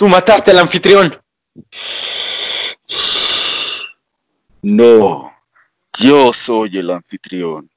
Tú mataste al anfitrión. No, yo soy el anfitrión.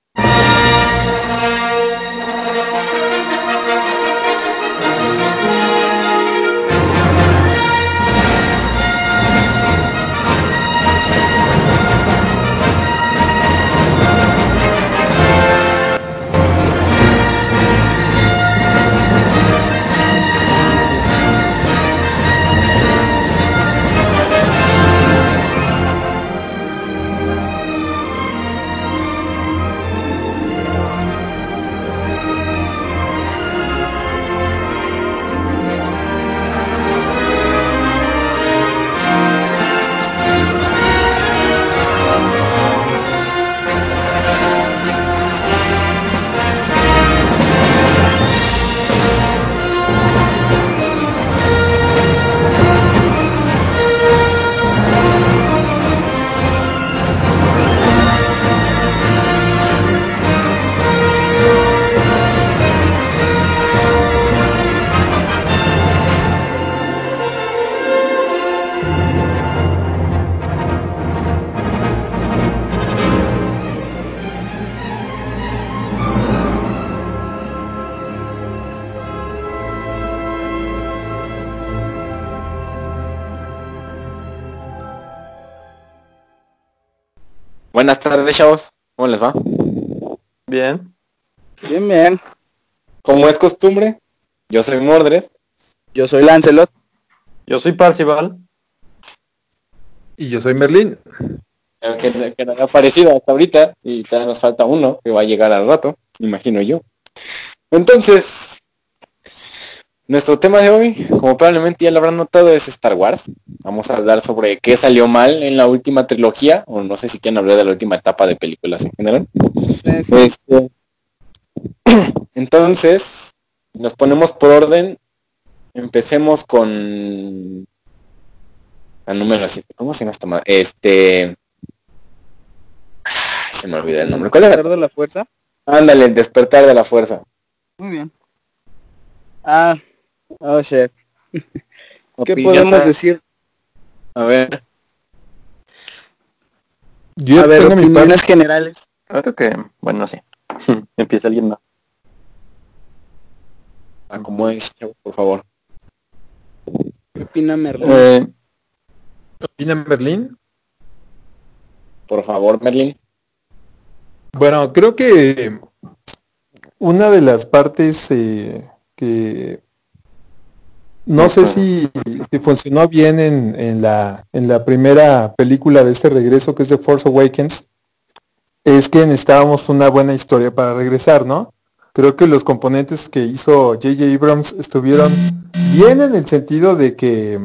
Buenas tardes, chavos. ¿Cómo les va? Bien. Bien, bien. Como es costumbre, yo soy Mordred. Yo soy Lancelot. Yo soy Parcival. Y yo soy Merlín. Que, que no ha aparecido hasta ahorita y todavía nos falta uno que va a llegar al rato, imagino yo. Entonces, nuestro tema de hoy, como probablemente ya lo habrán notado, es Star Wars. Vamos a hablar sobre qué salió mal en la última trilogía, o no sé si quieren hablar de la última etapa de películas en general. Este, entonces, nos ponemos por orden. Empecemos con la número 7. ¿Cómo se llama esta madre? Este. Ay, se me olvidó el nombre. ¿Cuál era? de la fuerza? Ándale, el despertar de la fuerza. Muy bien. Ah, oh shit. ¿Qué podemos decir? A ver. Yo A ver, tengo mi opiniones generales. Creo que, bueno, sí. Empieza alguien más. Acomódense, chavo, por favor. ¿Qué opina Merlin? Eh, opina Merlín. Por favor, Merlin. Bueno, creo que una de las partes eh, que no sé si, si funcionó bien en, en la, en la primera película de este regreso, que es The Force Awakens, es que necesitábamos una buena historia para regresar, ¿no? Creo que los componentes que hizo J.J. Abrams estuvieron bien en el sentido de que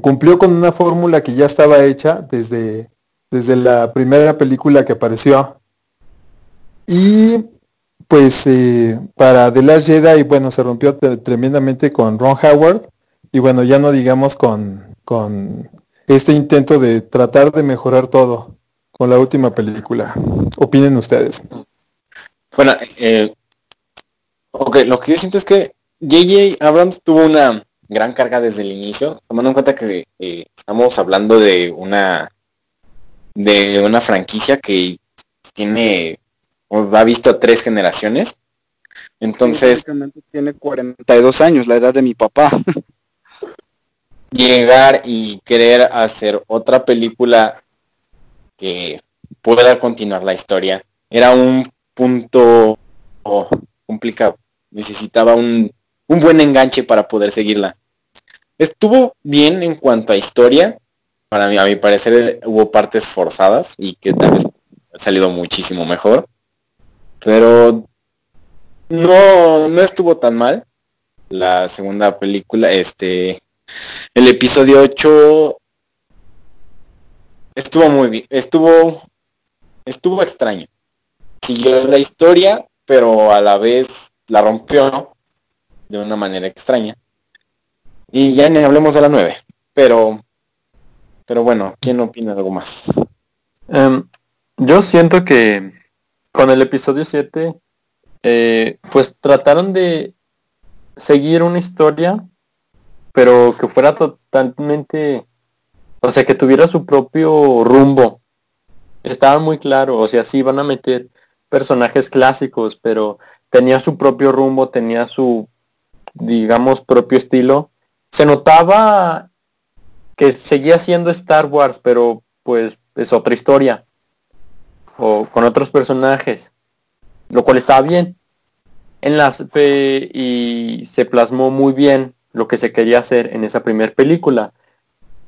cumplió con una fórmula que ya estaba hecha desde, desde la primera película que apareció. Y pues eh, para The Last Jedi, bueno, se rompió te- tremendamente con Ron Howard. Y bueno, ya no digamos con, con este intento de tratar de mejorar todo con la última película. Opinen ustedes. Bueno, eh, lo que yo siento es que J.J. Abrams tuvo una gran carga desde el inicio, tomando en cuenta que eh, estamos hablando de una de una franquicia que tiene o ha visto tres generaciones. Entonces, tiene 42 años, la edad de mi papá. llegar y querer hacer otra película que pueda continuar la historia era un punto oh, complicado. Necesitaba un, un buen enganche para poder seguirla. Estuvo bien en cuanto a historia. Para mí, a mi parecer, hubo partes forzadas y que tal vez ha salido muchísimo mejor. Pero no, no estuvo tan mal. La segunda película, este, el episodio 8 estuvo muy bien, estuvo estuvo extraño. Siguió la historia, pero a la vez la rompió de una manera extraña. Y ya ni hablemos de la 9, pero pero bueno, ¿quién opina algo más? em, yo siento que con el episodio 7, eh, pues trataron de seguir una historia pero que fuera totalmente, o sea, que tuviera su propio rumbo. Estaba muy claro, o sea, sí iban a meter personajes clásicos, pero tenía su propio rumbo, tenía su, digamos, propio estilo. Se notaba que seguía siendo Star Wars, pero pues es otra historia. O con otros personajes. Lo cual estaba bien. En las y se plasmó muy bien lo que se quería hacer en esa primera película.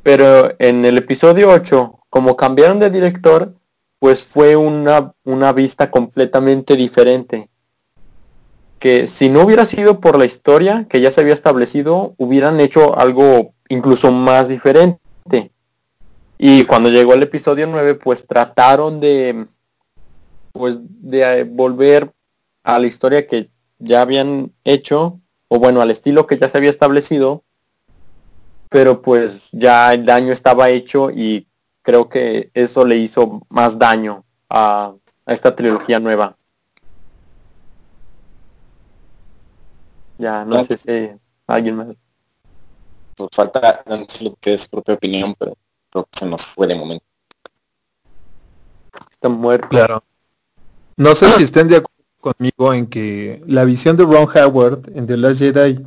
Pero en el episodio 8, como cambiaron de director, pues fue una, una vista completamente diferente. Que si no hubiera sido por la historia que ya se había establecido, hubieran hecho algo incluso más diferente. Y cuando llegó el episodio 9, pues trataron de pues de eh, volver a la historia que ya habían hecho, o bueno, al estilo que ya se había establecido, pero pues ya el daño estaba hecho y creo que eso le hizo más daño a, esta trilogía nueva. Ya, no sé si alguien más. Pues falta lo que es su propia opinión, pero creo que se nos fue de momento. Está muerto. Claro. No sé si estén de acuerdo conmigo en que la visión de Ron Howard en The Last Jedi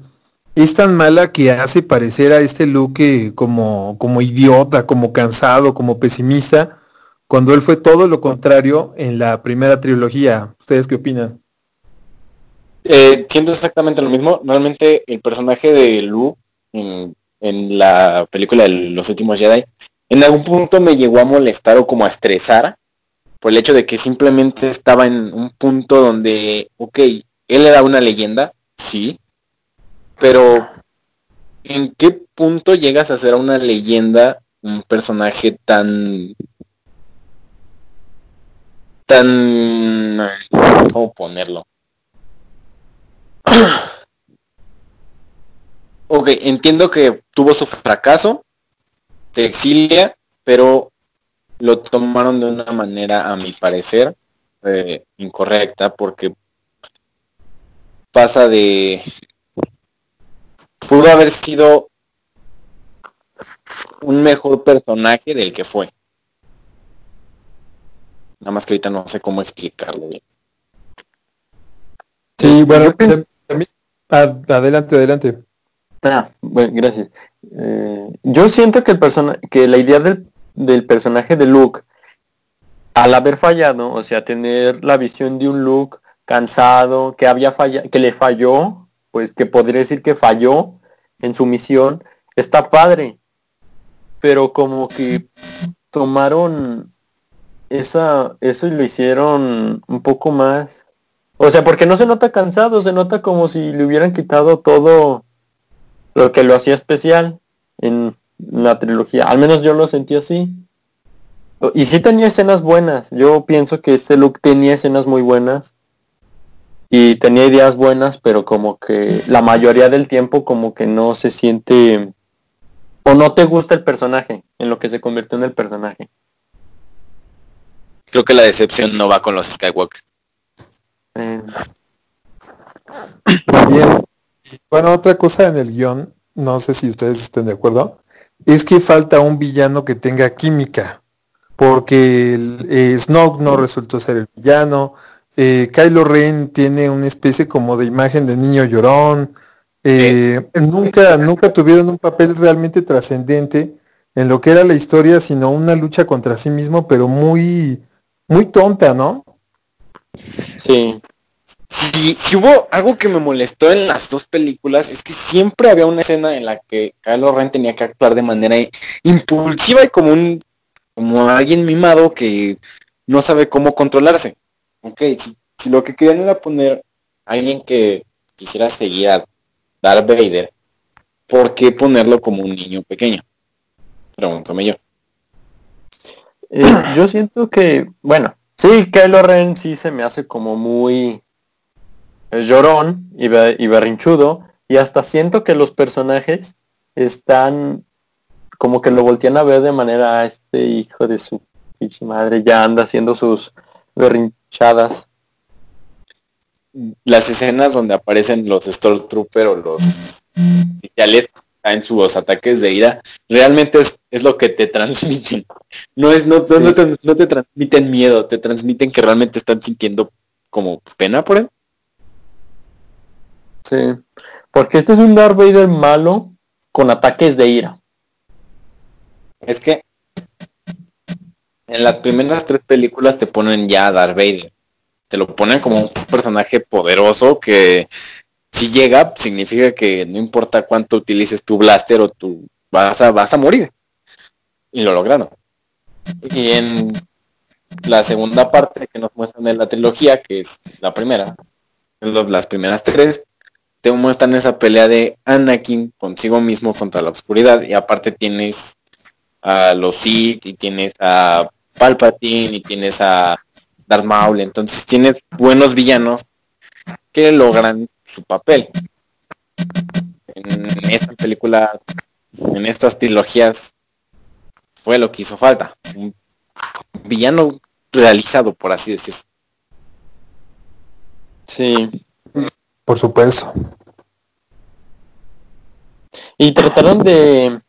es tan mala que hace parecer a este Luke como, como idiota, como cansado, como pesimista, cuando él fue todo lo contrario en la primera trilogía. ¿Ustedes qué opinan? Eh, siento exactamente lo mismo. Normalmente el personaje de Luke en, en, la película de Los Últimos Jedi, en algún punto me llegó a molestar o como a estresar por el hecho de que simplemente estaba en un punto donde, ok, él era una leyenda, sí, pero ¿en qué punto llegas a ser una leyenda un personaje tan tan cómo ponerlo ok entiendo que tuvo su fracaso se exilia pero lo tomaron de una manera, a mi parecer, eh, incorrecta, porque pasa de... Pudo haber sido un mejor personaje del que fue. Nada más que ahorita no sé cómo explicarlo bien. Sí, bueno, adelante, adelante. Ah, bueno, gracias. Eh, yo siento que el persona que la idea del del personaje de Luke, al haber fallado, o sea, tener la visión de un Luke cansado, que había fallado, que le falló, pues que podría decir que falló en su misión, está padre. Pero como que tomaron esa, eso y lo hicieron un poco más. O sea, porque no se nota cansado, se nota como si le hubieran quitado todo lo que lo hacía especial en la trilogía. Al menos yo lo sentí así. Y sí tenía escenas buenas. Yo pienso que este look tenía escenas muy buenas. Y tenía ideas buenas, pero como que la mayoría del tiempo como que no se siente... O no te gusta el personaje, en lo que se convirtió en el personaje. Creo que la decepción no va con los Skywalker. Eh. Bien. Bueno, otra cosa en el guion, no sé si ustedes estén de acuerdo, es que falta un villano que tenga química, porque el, eh, Snoke no resultó ser el villano, eh, Kylo Ren tiene una especie como de imagen de niño llorón, eh, nunca, nunca tuvieron un papel realmente trascendente en lo que era la historia, sino una lucha contra sí mismo, pero muy, muy tonta, ¿no? Sí. Si, hubo algo que me molestó en las dos películas es que siempre había una escena en la que Kylo Ren tenía que actuar de manera impulsiva y como un como alguien mimado que no sabe cómo controlarse. Ok, si, lo que querían era poner a alguien que quisiera seguir a Darth Vader, ¿por qué ponerlo como un niño pequeño? Pregúntame yo. Eh, yo siento que, bueno, sí, Kylo Ren sí se me hace como muy llorón y, berrinchudo y hasta siento que los personajes están como que lo voltean a ver de manera a este hijo de su madre ya anda haciendo sus berrinchadas. Las escenas donde aparecen los Stormtrooper o los en sus ataques de ira, realmente es, es lo que te transmiten. No es, no, no, no te, no te transmiten miedo, te transmiten que realmente están sintiendo como pena por él. Sí. Porque este es un Darth Vader malo con ataques de ira. Es que en las primeras tres películas te ponen ya a Darth Vader. Te lo ponen como un personaje poderoso que si llega significa que no importa cuánto utilices tu blaster o tu vas a vas a morir. Y lo lograron. Y en la segunda parte que nos muestran en la trilogía, que es la primera, las primeras tres, te muestran esa pelea de Anakin consigo mismo contra la oscuridad y aparte tienes a los Sith y tienes a Palpatine y tienes a Darth Maul, entonces tienes buenos villanos que logran su papel. En esta película, en estas trilogías, fue lo que hizo falta. Un villano realizado, por así decirlo. Sí. Por supuesto. Y trataron de...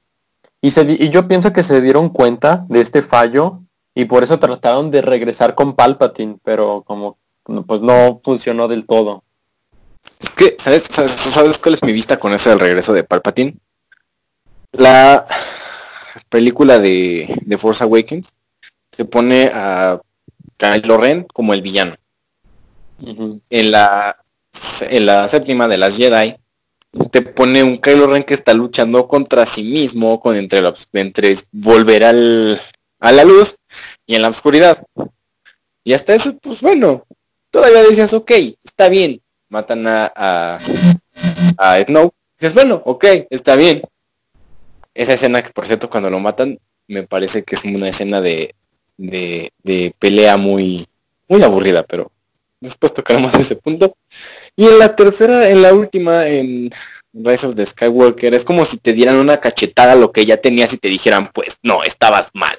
Y, se, y yo pienso que se dieron cuenta de este fallo y por eso trataron de regresar con Palpatine, pero como no, pues no funcionó del todo. ¿sabes, sabes, sabes cuál es mi vista con eso del regreso de Palpatine? La película de, de Force Awakens se pone a Kylo Ren como el villano. En la, en la séptima de las Jedi te pone un Kylo Ren que está luchando contra sí mismo, con entre, la- entre volver al, a la luz y en la oscuridad. Y hasta eso, pues bueno, todavía decías, ok, está bien. Matan a, a, a Snow. Dices, bueno, ok, está bien. Esa escena que por cierto cuando lo matan, me parece que es una escena de, de, de pelea muy, muy aburrida, pero después tocaremos ese punto. Y en la tercera, en la última, en Rise of the Skywalker, es como si te dieran una cachetada a lo que ya tenías y te dijeran, pues no, estabas mal.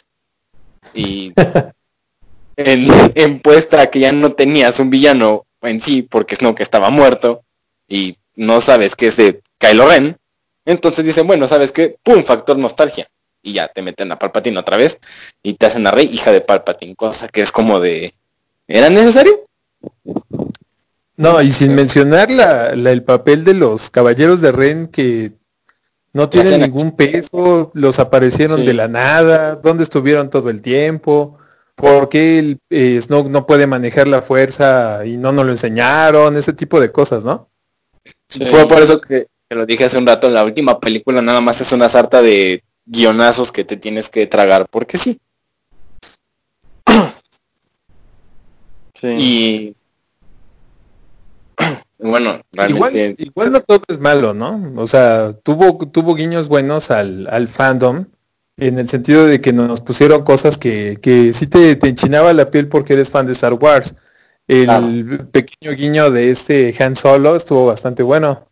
Y en, en puesta que ya no tenías un villano en sí, porque Snoke estaba muerto, y no sabes que es de Kylo Ren, entonces dicen, bueno, ¿sabes qué? ¡Pum! Factor nostalgia. Y ya te meten a Palpatine otra vez y te hacen a Rey hija de Palpatine, cosa que es como de... ¿Era necesario? No, y sin mencionar la, la- el papel de los caballeros de Ren que no tienen ningún peso, los aparecieron Sí. de la nada, dónde estuvieron todo el tiempo, por qué el, eh, Snoke no puede manejar la fuerza y no nos lo enseñaron, ese tipo de cosas, ¿no? Fue por eso que, que lo dije hace un rato, la última película nada más es una sarta de guionazos que te tienes que tragar, porque sí. Sí. Y... Bueno, Igual, realmente... igual no todo es malo, ¿no? O sea, tuvo, tuvo guiños buenos al, al fandom, en el sentido de que nos pusieron cosas que, que sí te, te enchinaba la piel porque eres fan de Star Wars. El Claro. pequeño guiño de este Han Solo estuvo bastante bueno.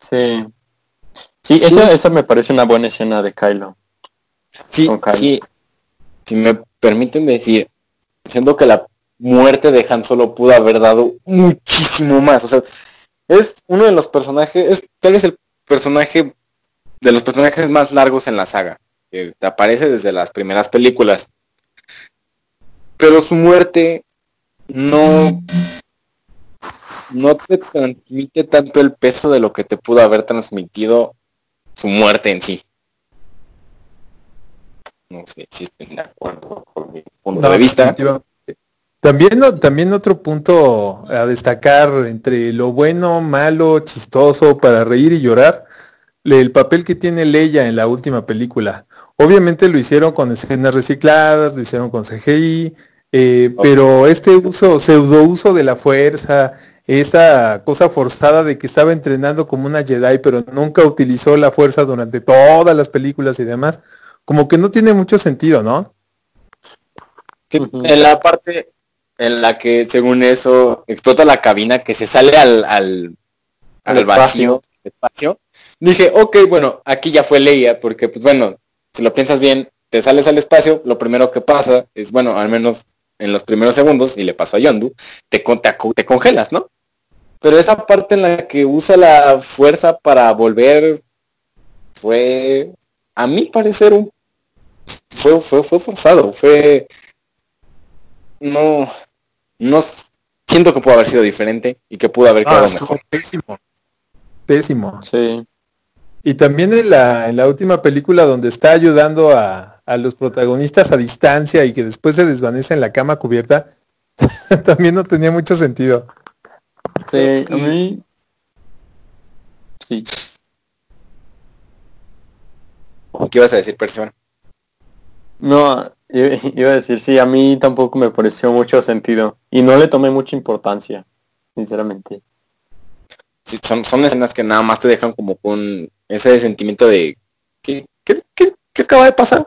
Sí. Sí, Esa, esa me parece una buena escena de Kylo. Sí, Kylo. sí. Si me permiten decir, siendo que la muerte de Han Solo pudo haber dado muchísimo más. O sea, es uno de los personajes, es tal vez el personaje de los personajes más largos en la saga. Que te aparece desde las primeras películas. Pero su muerte no no te transmite tanto el peso de lo que te pudo haber transmitido su muerte en sí. No sé si estén de acuerdo con mi punto No, de vista. También, también otro punto a destacar entre lo bueno, malo, chistoso, para reír y llorar, el papel que tiene Leia en la última película. Obviamente lo hicieron con escenas recicladas, lo hicieron con CGI, eh, pero este uso, pseudo uso de la fuerza, esta cosa forzada de que estaba entrenando como una Jedi, pero nunca utilizó la fuerza durante todas las películas y demás, como que no tiene mucho sentido, ¿no? En la parte en la que según eso explota la cabina que se sale al, al, Al vacío, espacio, dije, ok, bueno, aquí ya fue Leia, porque pues bueno, si lo piensas bien, te sales al espacio, lo primero que pasa es, bueno, al menos en los primeros segundos, y le pasó a Yondu, te, con- te, te congelas, ¿no? Pero esa parte en la que usa la fuerza para volver fue, a mi parecer, un, fue, fue, fue forzado, fue, no, no, siento que pudo haber sido diferente y que pudo haber quedado Ah, mejor. Pésimo. Pésimo. Sí. Y también en la, en la última película donde está ayudando a, a los protagonistas a distancia y que después se desvanece en la cama cubierta, también no tenía mucho sentido. Sí, a mí... Sí. ¿Qué ibas a decir, persona? No, iba a decir, sí, a mí tampoco me pareció mucho sentido. Y no le tomé mucha importancia, sinceramente. Sí, son, son escenas que nada más te dejan como con ese sentimiento de ¿qué, qué, qué- qué acaba de pasar?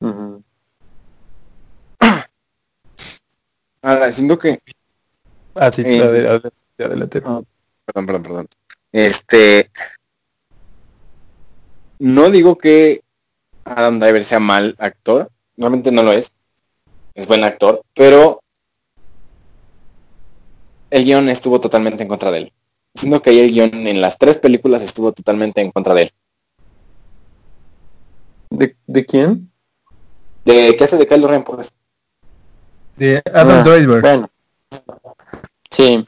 Ahora, siento que Así, Eh. adelante, adelante. Perdón, perdón, perdón. Este. No digo que Adam Driver sea mal actor. Normalmente no lo es. Es buen actor. Pero el guion estuvo totalmente en contra de él. Siendo que ahí el guion en las tres películas estuvo totalmente en contra de él. ¿De, de quién? ¿De qué hace de Kylo Ren? Pues? De Adam Ah, Driver. Bueno. Sí.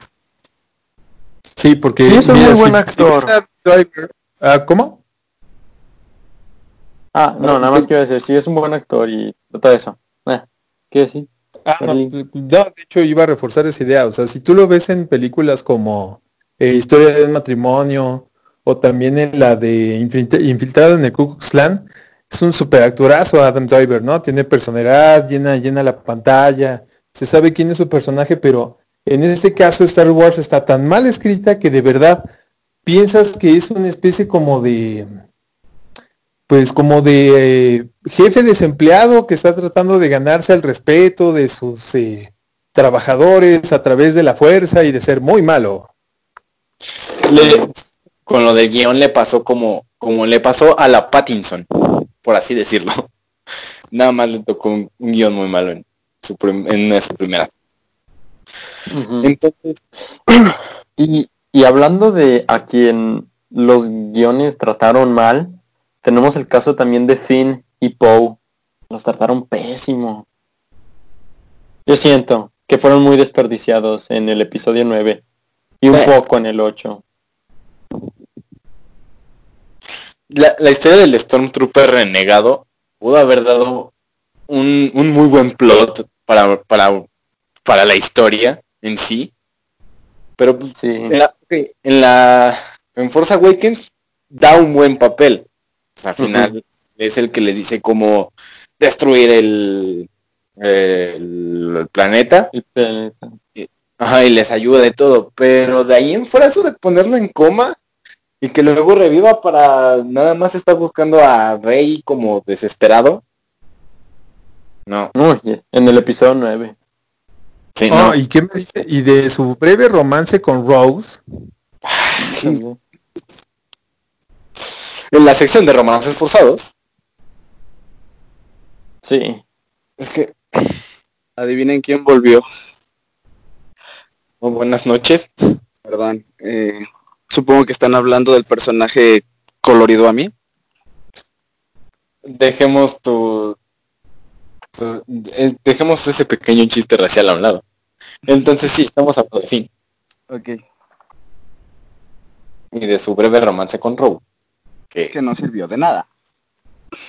Sí, porque Sí, es un muy si- buen si actor. Driver- Ah, ¿Cómo? Ah, no, nada más quiero decir, sí, es un buen actor y todo eso. Eh, ¿Qué decir? Ah, no, no, de hecho iba a reforzar esa idea. O sea, si tú lo ves en películas como eh, Historia de un matrimonio o también en la de Infiltra- Infiltrado en el Ku Klux Klan, es un super actorazo Adam Driver, ¿no? Tiene personalidad, llena, llena la pantalla, se sabe quién es su personaje, pero en este caso Star Wars está tan mal escrita que de verdad piensas que es una especie como de pues como de eh, jefe desempleado que está tratando de ganarse el respeto de sus eh, trabajadores a través de la fuerza y de ser muy malo. Le- con lo del guion le pasó como, como le pasó a la Pattinson, por así decirlo. Nada más le tocó un, un guion muy malo en su, prim- en una de sus primeras. Entonces, Y, y hablando de a quien los guiones trataron mal, tenemos el caso también de Finn y Poe. Los trataron pésimo. Yo siento que fueron muy desperdiciados en el episodio 9 y un poco en el 8. la, la historia del Stormtrooper renegado pudo haber dado un, un muy buen plot para, para, para la historia en sí. Pero Sí. en la, en la en Force Awakens da un buen papel. Al final es el que les dice cómo destruir el, el, el planeta. El planeta. Ajá, y les ayuda de todo. Pero de ahí en fuera eso de ponerlo en coma y que luego reviva para nada más estar buscando a Rey como desesperado. No, Uy, en el episodio 9. sí, Oh, no. ¿Y qué me dice? Y de su breve romance con Rose. también. En la sección de romances forzados, Sí. es que Adivinen quién volvió. oh, buenas noches. Perdón. eh, supongo que están hablando del personaje colorido a mí. Dejemos tu, tu- eh, dejemos ese pequeño chiste racial a un lado. Entonces sí, estamos hablando de fin Ok. y de su breve romance con Rogue. Que Que no sirvió de nada.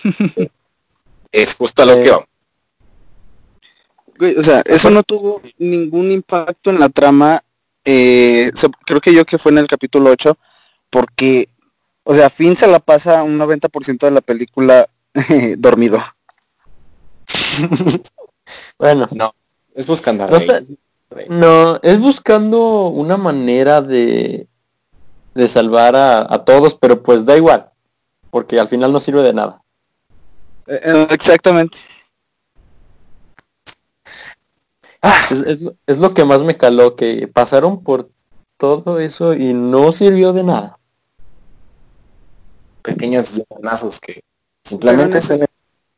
es justo a lo Eh, que vamos. Güey, o sea, eso no tuvo ningún impacto en la trama. eh, so- creo que yo que fue en el capítulo 8, porque, o sea, Finn se la pasa un 90% de la película dormido. Bueno, Es buscando a No sé. no, es buscando una manera de, de salvar a, a todos, pero pues da igual, porque al final no sirve de nada. Eh, eh, exactamente. Es, es lo- es lo que más me caló, que pasaron por todo eso y no sirvió de nada. pequeños guionazos que simplemente suenan-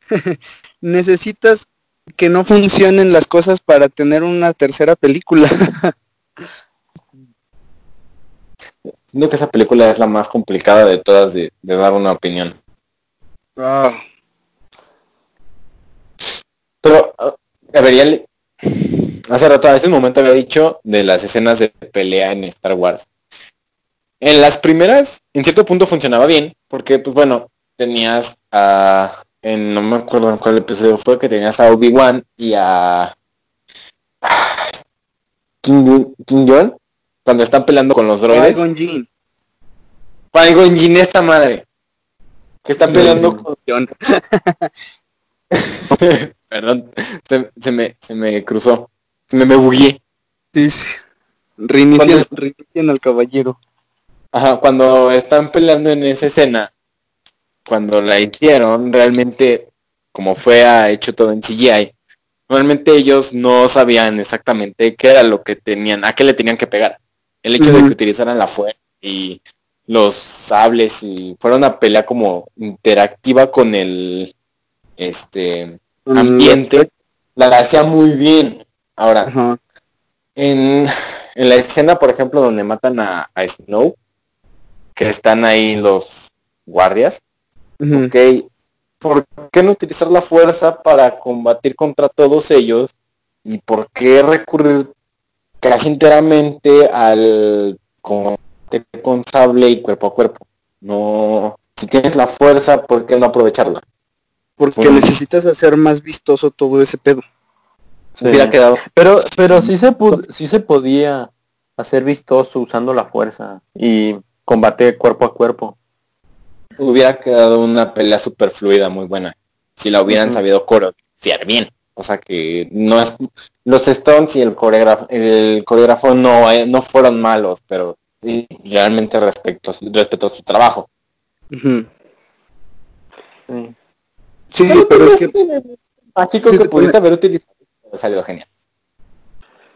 Necesitas que no funcionen las cosas para tener una tercera película. Siento que esa película es la más complicada de todas de, de dar una opinión. Ah, Pero, ah, a ver, ya le- hace rato, a ese momento había dicho de las escenas de pelea en Star Wars. En las primeras, en cierto punto funcionaba bien, porque, pues bueno, tenías a, en, no me acuerdo en cuál episodio fue, que tenías a Obi-Wan y a King, King John, cuando están peleando con los droides. Qui-Gon Jinn. Qui-Gon Jinn, esta madre, que está peleando con John. Perdón, se, se me, se me cruzó. Se me, me bugué. Sí, sí. Reinician, ¿Cuándo reinician al caballero. Ajá, cuando están peleando en esa escena, cuando la hicieron, realmente, como fue a hecho todo en CGI, realmente ellos no sabían exactamente qué era lo que tenían, a qué le tenían que pegar. El hecho de que utilizaran la fuerza y los sables y fuera una pelea como interactiva con el este ambiente, la hacía muy bien. Ahora, en, en la escena, por ejemplo, donde matan a, a Snow, que están ahí los guardias, ok, ¿por qué no utilizar la fuerza para combatir contra todos ellos? ¿Y por qué recurrir casi enteramente al combate con sable y cuerpo a cuerpo? No, si tienes la fuerza, ¿por qué no aprovecharla? Porque Bueno. necesitas hacer más vistoso todo ese pedo. Sí. Hubiera quedado Pero, pero sí se sí se podía hacer vistoso usando la fuerza y combate cuerpo a cuerpo. hubiera quedado una pelea super fluida, muy buena. Si la hubieran sabido coreografiar bien. O sea que no es los Stones y el coreógrafo, el coreógrafo no, eh, no fueron malos, pero sí, realmente respecto, respetó su trabajo. Sí. Sí, pero es que mágico Sí, que te pudiste haber utilizado salió genial.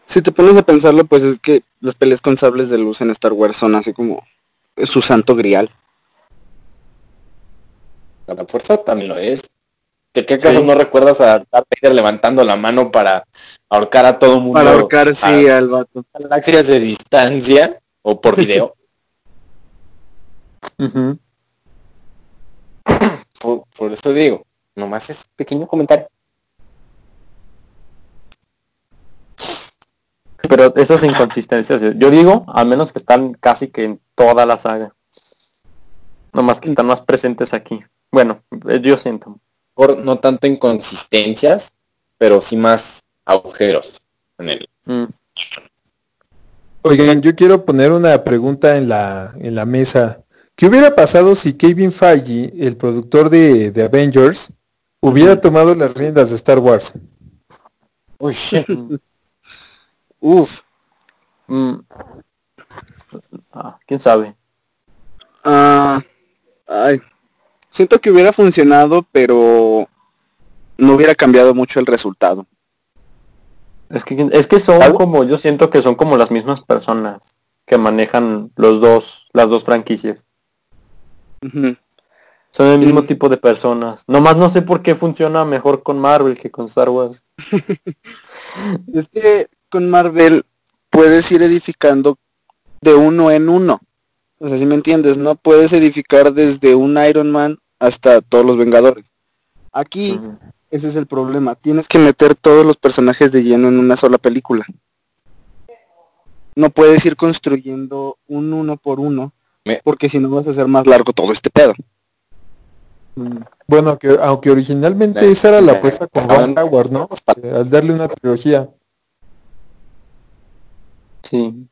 si te pones a pensarlo, pues es que las peleas con sables de luz en Star Wars son así como su santo grial. La fuerza también lo es. ¿De qué acaso Sí. no recuerdas a Darth Vader levantando la mano para ahorcar a todo mundo Para ahorcar, sí, al vato. galaxias de distancia o por video? Ujú. por, por eso digo, nomás es pequeño comentario. Pero esas inconsistencias, yo digo, a menos que están casi que en toda la saga. Nomás que están más presentes aquí. Bueno, eh, yo siento. Por no tanto inconsistencias, pero sí más agujeros en el. Mm. Oigan, yo quiero poner una pregunta en la, en la mesa. ¿Qué hubiera pasado si Kevin Feige, el productor de, de Avengers, hubiera tomado las riendas de Star Wars? Uy, shit. Uf. Mm. Ah, ¿Quién sabe? Ah, ay. Siento que hubiera funcionado, pero no hubiera cambiado mucho el resultado. Es que, es que son ¿Algo? como, yo siento que son como las mismas personas que manejan los dos, las dos franquicias. Son el mismo Mm. tipo de personas. Nomás no sé por qué funciona mejor con Marvel que con Star Wars. Es que con Marvel puedes ir edificando de uno en uno. O sea, si me entiendes, no puedes edificar desde un Iron Man hasta todos los Vengadores. Aquí ese es el problema. Tienes que meter todos los personajes de lleno en una sola película. No puedes ir construyendo un uno por uno, Me- porque si no vas a hacer más largo todo este pedo. Bueno, que, aunque originalmente La- esa era la apuesta con la- Ron Howard, ¿no? Eh, Al darle una trilogía. Sí.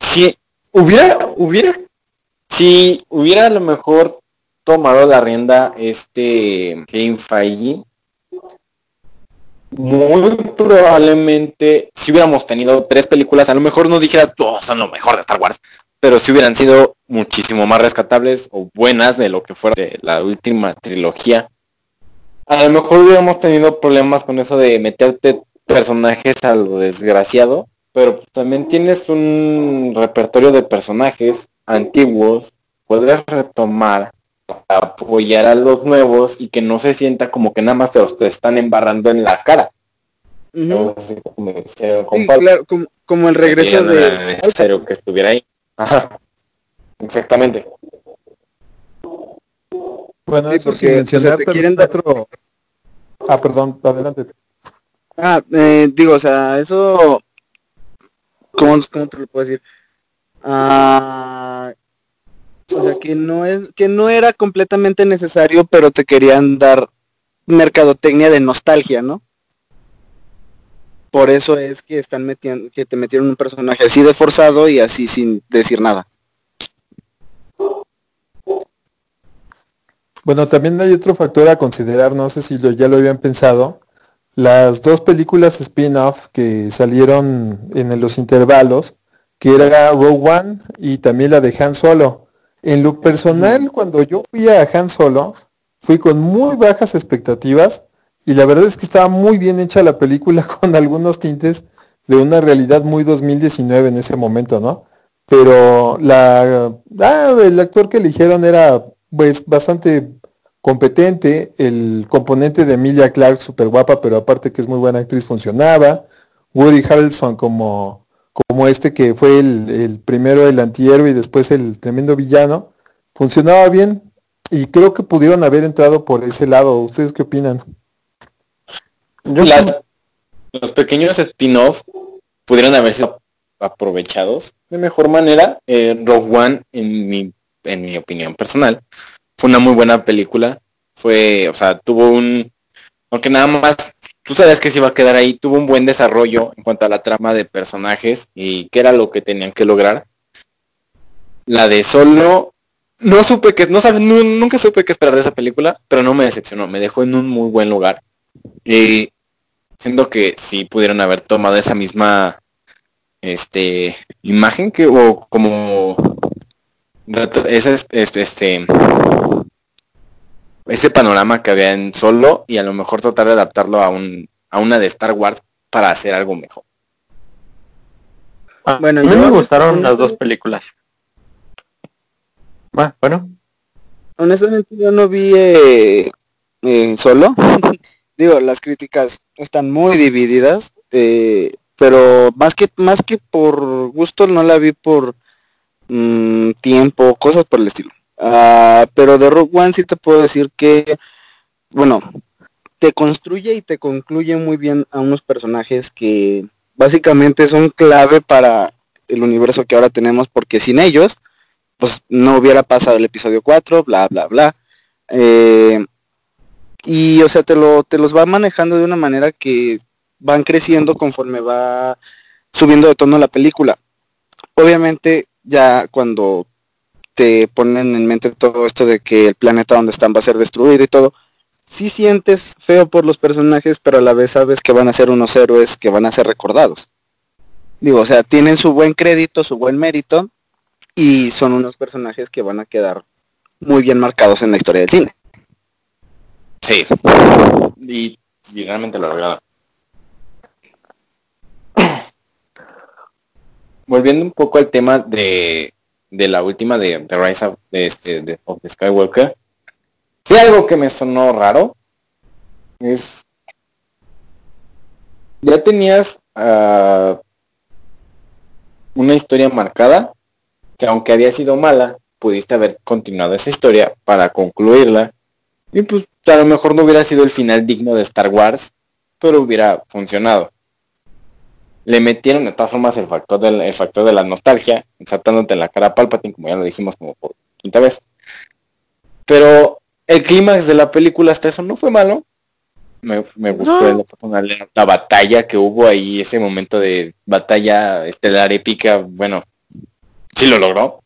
Si hubiera, hubiera, si hubiera a lo mejor tomado la rienda este Kevin Feige, muy probablemente si hubiéramos tenido tres películas, a lo mejor no dijeras todos son lo mejor de Star Wars, pero si hubieran sido muchísimo más rescatables o buenas de lo que fuera de la última trilogía. A lo mejor hubiéramos tenido problemas con eso de meterte personajes a lo desgraciado, pero pues también tienes un repertorio de personajes antiguos, puedes retomar para apoyar a los nuevos y que no se sienta como que nada más te los te están embarrando en la cara. Así como Sí, claro, como, como el regreso no de... necesario que estuviera ahí. Ajá. Exactamente. Bueno, Sí, eso porque, sin mencionar o sea, te pero quieren dar- otro... Ah, perdón, adelante. Ah, eh, digo, o sea, eso... ¿Cómo, cómo te lo puedo decir? Ah, o sea, que no es que no era completamente necesario, pero te querían dar mercadotecnia de nostalgia, ¿no? Por eso es que están metiendo, que te metieron un personaje así de forzado y así sin decir nada. Bueno, también hay otro factor a considerar, no sé si lo, ya lo habían pensado. Las dos películas spin-off que salieron en los intervalos, que era Rogue One y también la de Han Solo. En lo personal, cuando yo fui a Han Solo, fui con muy bajas expectativas y la verdad es que estaba muy bien hecha la película con algunos tintes de una realidad muy 2019 en ese momento, ¿no? Pero la ah, el actor que eligieron era pues bastante competente, el componente de Emilia Clarke súper guapa, pero aparte que es muy buena actriz funcionaba, Woody Harrelson como, como este que fue el, el primero el antihéroe y después el tremendo villano, funcionaba bien y creo que pudieron haber entrado por ese lado. ¿Ustedes qué opinan? Yo Las- los pequeños spin-off pudieron haber sido aprovechados de mejor manera. Eh, Rogue One, en mi, en mi opinión personal, fue una muy buena película. Fue, o sea, tuvo un, aunque nada más, tú sabes que se iba a quedar ahí, tuvo un buen desarrollo en cuanto a la trama de personajes y qué era lo que tenían que lograr. La de Solo, no supe que, no nu- nunca supe qué esperar de esa película, pero no me decepcionó, me dejó en un muy buen lugar. Y siendo que sí pudieron haber tomado esa misma este imagen que o como reto- ese es- este, este ese panorama que había en solo y a lo mejor tratar de adaptarlo a un a una de Star Wars para hacer algo mejor. Ah, Bueno, a mí yo- me gustaron las dos películas. Ah, bueno, Honestamente yo no vi eh, eh, solo. Digo, las críticas están muy divididas, eh, pero más que más que por gusto no la vi por mm, tiempo, cosas por el estilo. Ah, pero de Rogue One sí te puedo decir que, bueno, te construye y te concluye muy bien a unos personajes que básicamente son clave para el universo que ahora tenemos, porque sin ellos pues no hubiera pasado el episodio 4, bla, bla, bla. Eh, y, o sea, te, lo, te los va manejando de una manera que van creciendo conforme va subiendo de tono la película. Obviamente, ya cuando te ponen en mente todo esto de que el planeta donde están va a ser destruido y todo, sí sientes feo por los personajes, pero a la vez sabes que van a ser unos héroes que van a ser recordados. Digo, o sea, tienen su buen crédito, su buen mérito, y son unos personajes que van a quedar muy bien marcados en la historia del cine. Sí. Y, y realmente lo lograron. Volviendo un poco al tema de, de la última de, de Rise of, de este, the Skywalker. Sí, algo que me sonó raro. Es. Ya tenías ah, una historia marcada que aunque había sido mala, pudiste haber continuado esa historia para concluirla y pues a lo mejor no hubiera sido el final digno de Star Wars, pero hubiera funcionado. Le metieron de todas formas el factor del el factor de la nostalgia, ensartándote en la cara a Palpatine, como ya lo dijimos como por quinta vez. Pero el clímax de la película hasta eso no fue malo. Me, me gustó No. la, la batalla que hubo ahí, ese momento de batalla estelar épica, bueno, sí lo logró.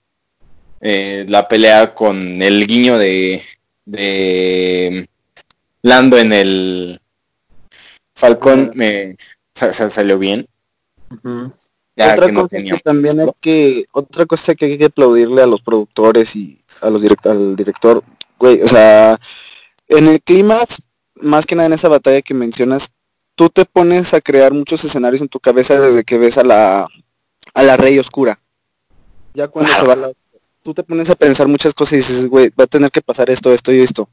Eh, la pelea con el guiño de, de Lando en el Falcón me sa- sa- salió bien. Ya otra que no cosa tenía que también hay que, otra cosa que hay que aplaudirle a los productores y a los direct- al director, güey, o sea, en el clímax, más que nada en esa batalla que mencionas, tú te pones a crear muchos escenarios en tu cabeza desde que ves a la a la Rey Oscura. Ya cuando se va la tú te pones a pensar muchas cosas y dices, güey, va a tener que pasar esto, esto y esto.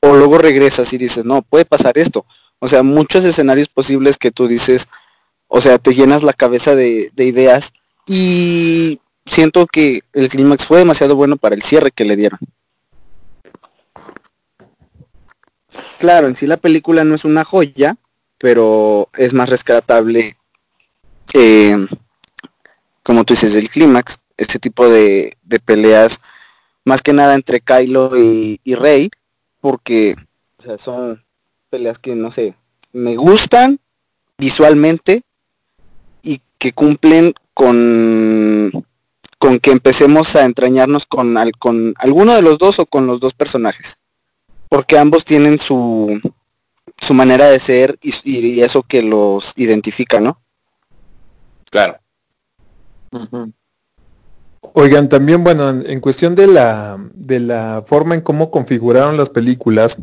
O luego regresas y dices, no, puede pasar esto. O sea, muchos escenarios posibles que tú dices, o sea, te llenas la cabeza de, de ideas y siento que el clímax fue demasiado bueno para el cierre que le dieron. Claro, en sí la película no es una joya, pero es más rescatable, eh, como tú dices, el clímax, ese tipo de, peleas, más que nada entre Kylo y, Rey, porque son peleas que, no sé, me gustan visualmente que cumplen con con que empecemos a entrañarnos con, al, con alguno de los dos o con los dos personajes. Porque ambos tienen su, su manera de ser y, y eso que los identifica, ¿no? Claro. Uh -huh. Oigan, también, bueno, en, en, cuestión de la, de la forma en cómo configuraron las películas,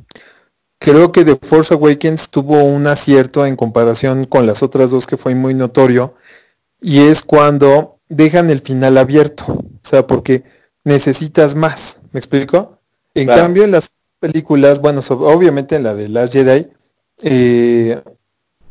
creo que The Force Awakens tuvo un acierto en comparación con las otras dos que fue muy notorio, y es cuando dejan el final abierto, o sea, porque necesitas más, ¿me explico? En claro. cambio, en las películas, bueno, obviamente en la de Last Jedi, eh,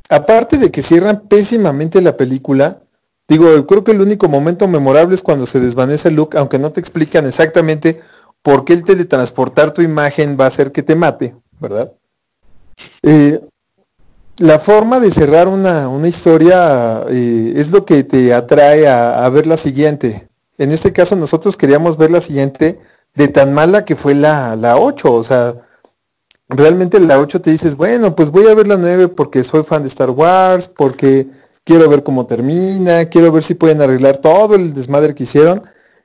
aparte de que cierran pésimamente la película, digo, creo que el único momento memorable es cuando se desvanece Luke, aunque no te explican exactamente por qué el teletransportar tu imagen va a hacer que te mate, ¿verdad? Eh, la forma de cerrar una, una historia eh, es lo que te atrae a, ver la siguiente. En este caso nosotros queríamos ver la siguiente de tan mala que fue la, la 8. O sea, realmente la 8 te dices, bueno, pues voy a ver la 9 porque soy fan de Star Wars, porque quiero ver cómo termina, quiero ver si pueden arreglar todo el desmadre que hicieron.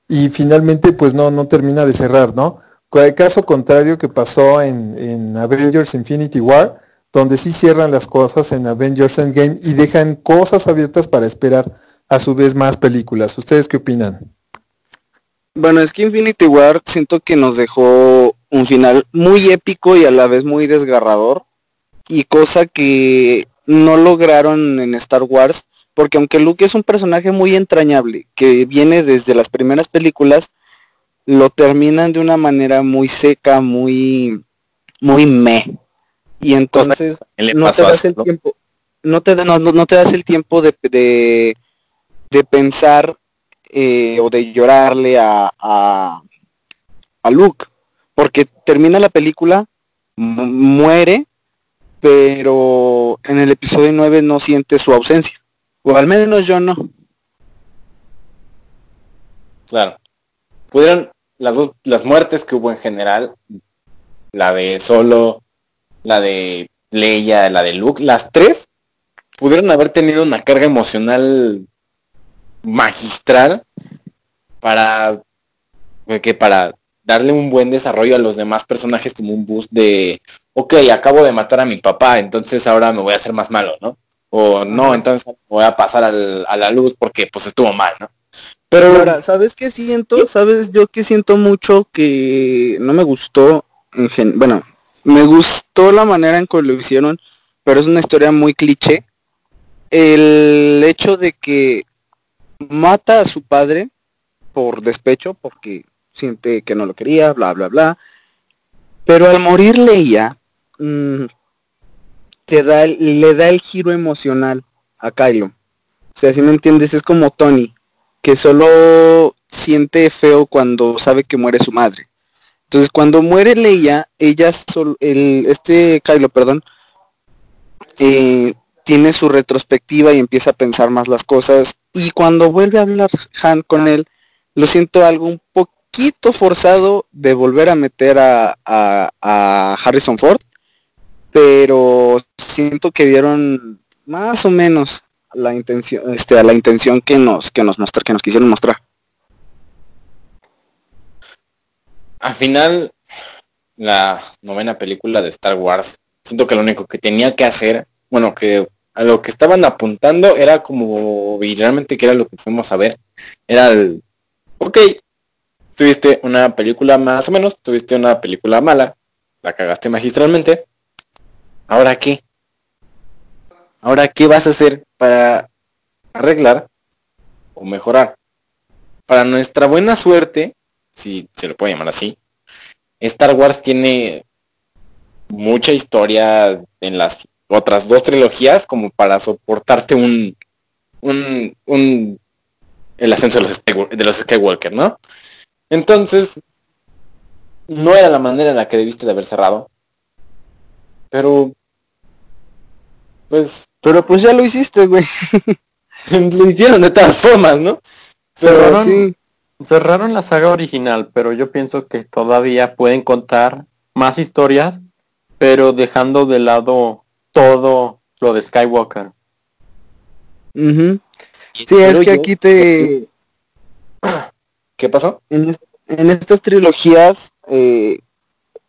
Y finalmente pues no, no termina de cerrar, ¿no? El caso contrario que pasó en, en Avengers Infinity War, donde sí cierran las cosas en Avengers Endgame y dejan cosas abiertas para esperar a su vez más películas. ¿Ustedes qué opinan? Bueno, es que Infinity War siento que nos dejó un final muy épico y a la vez muy desgarrador y cosa que no lograron en Star Wars porque aunque Luke es un personaje muy entrañable que viene desde las primeras películas lo terminan de una manera muy seca, muy muy meh y entonces no te das el tiempo no te no, no te das el tiempo de, de, de pensar eh, o de llorarle a, a, a, Luke porque termina la película muere pero en el episodio 9 no siente su ausencia o al menos yo no. Claro. Pudieron las dos las muertes que hubo en general la de solo la de Leia, la de Luke, las tres pudieron haber tenido una carga emocional magistral para que para darle un buen desarrollo a los demás personajes como un boost de ok, acabo de matar a mi papá, entonces ahora me voy a hacer más malo, ¿no? O no, entonces voy a pasar al, a la luz porque pues estuvo mal, ¿no? Pero ahora, ¿sabes qué siento? ¿Sabes yo que siento mucho que no me gustó en gen bueno, me gustó la manera en que lo hicieron, pero es una historia muy cliché. El hecho de que mata a su padre por despecho, porque siente que no lo quería, bla, bla, bla. Pero al morir Leia, mmm, te da, le da el giro emocional a Kylo. O sea, si me entiendes, es como Tony, que solo siente feo cuando sabe que muere su madre. Entonces cuando muere Leia, ella sol, este Kylo, perdón, eh, tiene su retrospectiva y empieza a pensar más las cosas. Y cuando vuelve a hablar Han con él, lo siento algo un poquito forzado de volver a meter a, a, a Harrison Ford, pero siento que dieron más o menos la intención, este, a la intención que nos, que nos mostrar, que nos quisieron mostrar. Al final, la novena película de Star Wars, siento que lo único que tenía que hacer, bueno, que a lo que estaban apuntando era como, y realmente que era lo que fuimos a ver, era el, ok, tuviste una película más o menos, tuviste una película mala, la cagaste magistralmente, ¿ahora qué? ¿Ahora qué vas a hacer para arreglar o mejorar? Para nuestra buena suerte, si se lo puede llamar así, Star Wars tiene mucha historia en las otras dos trilogías como para soportarte un, un, un el ascenso de los, de los Skywalker, ¿no? Entonces, no era la manera en la que debiste de haber cerrado. Pero, pues, Pero pues ya lo hiciste, güey. lo hicieron de todas formas, ¿no? Pero Cerraron, sí. Cerraron la saga original, pero yo pienso que todavía pueden contar más historias, pero dejando de lado todo lo de Skywalker. Ujú. Sí, Pero es que yo- aquí te... ¿Qué pasó? En, es- en estas trilogías eh,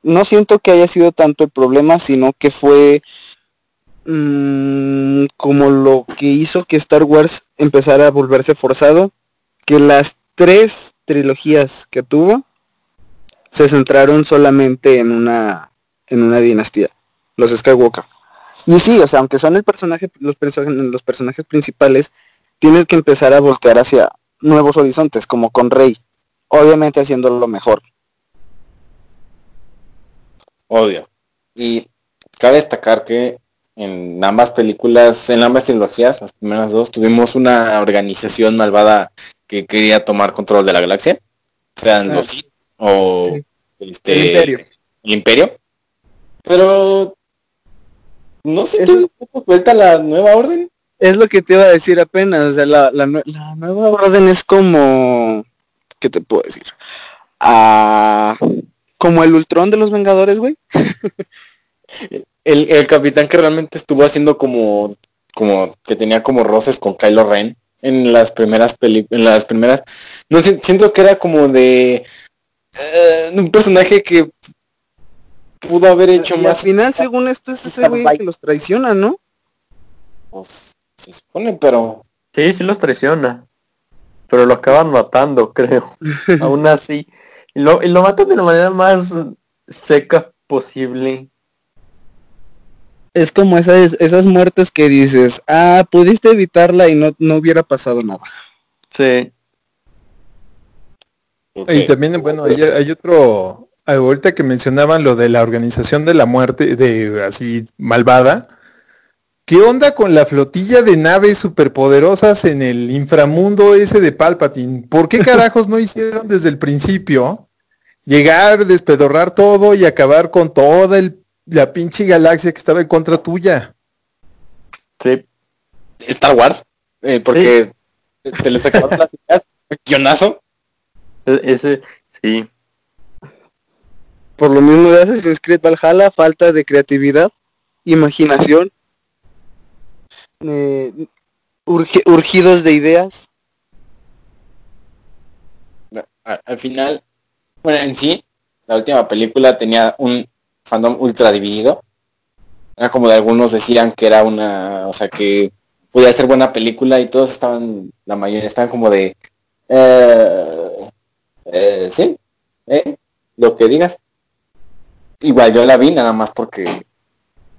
no siento que haya sido tanto el problema, sino que fue mm, como lo que hizo que Star Wars empezara a volverse forzado, que las tres trilogías que tuvo se centraron solamente en una en una dinastía, los Skywalker. Y sí, o sea, aunque son el personaje, los, los personajes principales, tienes que empezar a voltear hacia nuevos horizontes, como con Rey, obviamente haciéndolo mejor. Obvio. Y cabe destacar que en ambas películas, en ambas trilogías, las primeras dos, tuvimos una organización malvada que quería tomar control de la galaxia, sean Ah, los o sí. este, El Imperio. el Imperio. Pero no sé, ¿qué vuelta la nueva orden? Es lo que te iba a decir apenas, o sea, la, la, la nueva orden es como, ¿qué te puedo decir? Ah, como el Ultron de los Vengadores, güey. El, el capitán que realmente estuvo haciendo como, como que tenía como roces con Kylo Ren en las primeras películas, en las primeras, no sé, siento que era como de eh, un personaje que pudo haber hecho Y al más, final, según esto, es ese güey que los traiciona, ¿no? pues, se supone, pero Sí, sí los traiciona. Pero lo acaban matando, creo. Aún así. Y lo, y lo matan de la manera más seca posible. Es como esas, esas muertes que dices, ah, pudiste evitarla y no, no hubiera pasado nada. Sí. Y también, bueno, hay, hay otro, ahorita que mencionaban lo de la organización de la muerte, de así malvada, ¿qué onda con la flotilla de naves superpoderosas en el inframundo ese de Palpatine? ¿Por qué carajos no hicieron desde el principio llegar, despedorrar todo y acabar con toda el- la pinche galaxia que estaba en contra tuya? Sí. Star Wars, eh, porque te les las ideas, guionazo, E- Ese, sí. Por lo mismo de Assassin's Creed Valhalla, falta de creatividad, imaginación, eh, urge- urgidos de ideas. al final, bueno, en sí, la última película tenía un fandom ultra dividido. Era como de algunos decían que era una, o sea, que podía ser buena película y todos estaban, la mayoría estaban como de, eh, eh, sí, eh, lo que digas. Igual yo la vi nada más porque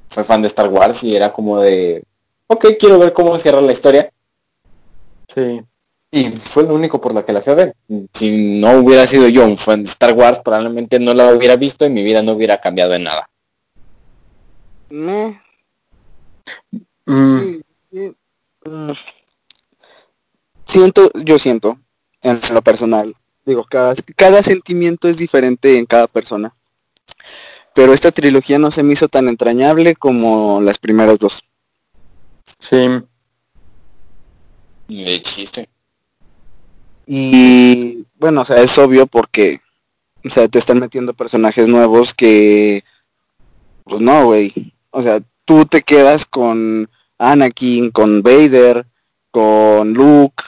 soy fan de Star Wars y era como de, ok, quiero ver cómo cierra la historia. Sí. Y fue lo único por lo que la fui a ver. Si no hubiera sido yo un fan de Star Wars, probablemente no la hubiera visto y mi vida no hubiera cambiado en nada. Meh. Mm, Sí. Mm. Siento, yo siento, en lo personal, digo, cada, cada sentimiento es diferente en cada persona. Pero esta trilogía no se me hizo tan entrañable como las primeras dos. sí. De chiste. Y bueno, o sea, es obvio porque, o sea, te están metiendo personajes nuevos que, pues no, güey. O sea, tú te quedas con Anakin, con Vader, con Luke,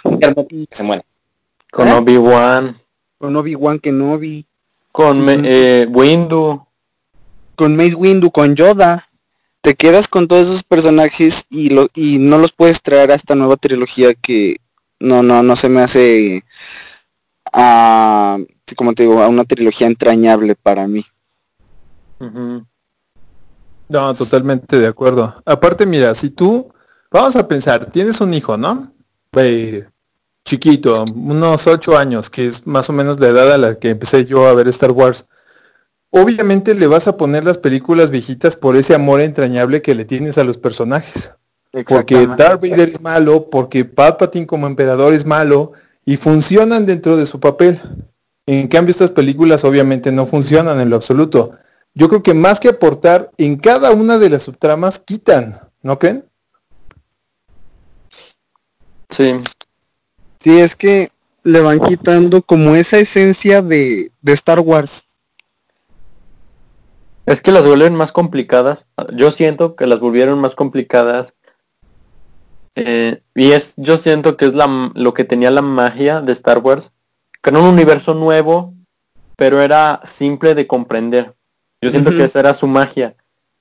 Se muere. Con ¿Eh? Obi-Wan. con Obi-Wan Kenobi, Con me- eh, Windu. con Mace Windu, con Yoda. Te quedas con todos esos personajes y lo y no los puedes traer a esta nueva trilogía que no no no se me hace a como te digo a una trilogía entrañable para mí. Ujú. No, totalmente de acuerdo. Aparte, mira, si tú, vamos a pensar, tienes un hijo, ¿no? Chiquito, unos ocho años, que es más o menos la edad a la que empecé yo a ver Star Wars. Obviamente le vas a poner las películas viejitas por ese amor entrañable que le tienes a los personajes. Porque. Darth Vader es malo, porque Palpatine como emperador es malo, y funcionan dentro de su papel. En cambio, estas películas obviamente no funcionan en lo absoluto. Yo creo que más que aportar en cada una de las subtramas, quitan, ¿no creen? Sí. Sí, es que le van quitando como esa esencia de, de Star Wars. Es que las vuelven más complicadas. Yo siento que las volvieron más complicadas. Eh, y es, yo siento que es la, lo que tenía la magia de Star Wars. Que era un universo nuevo, pero era simple de comprender. Yo siento que esa era su magia.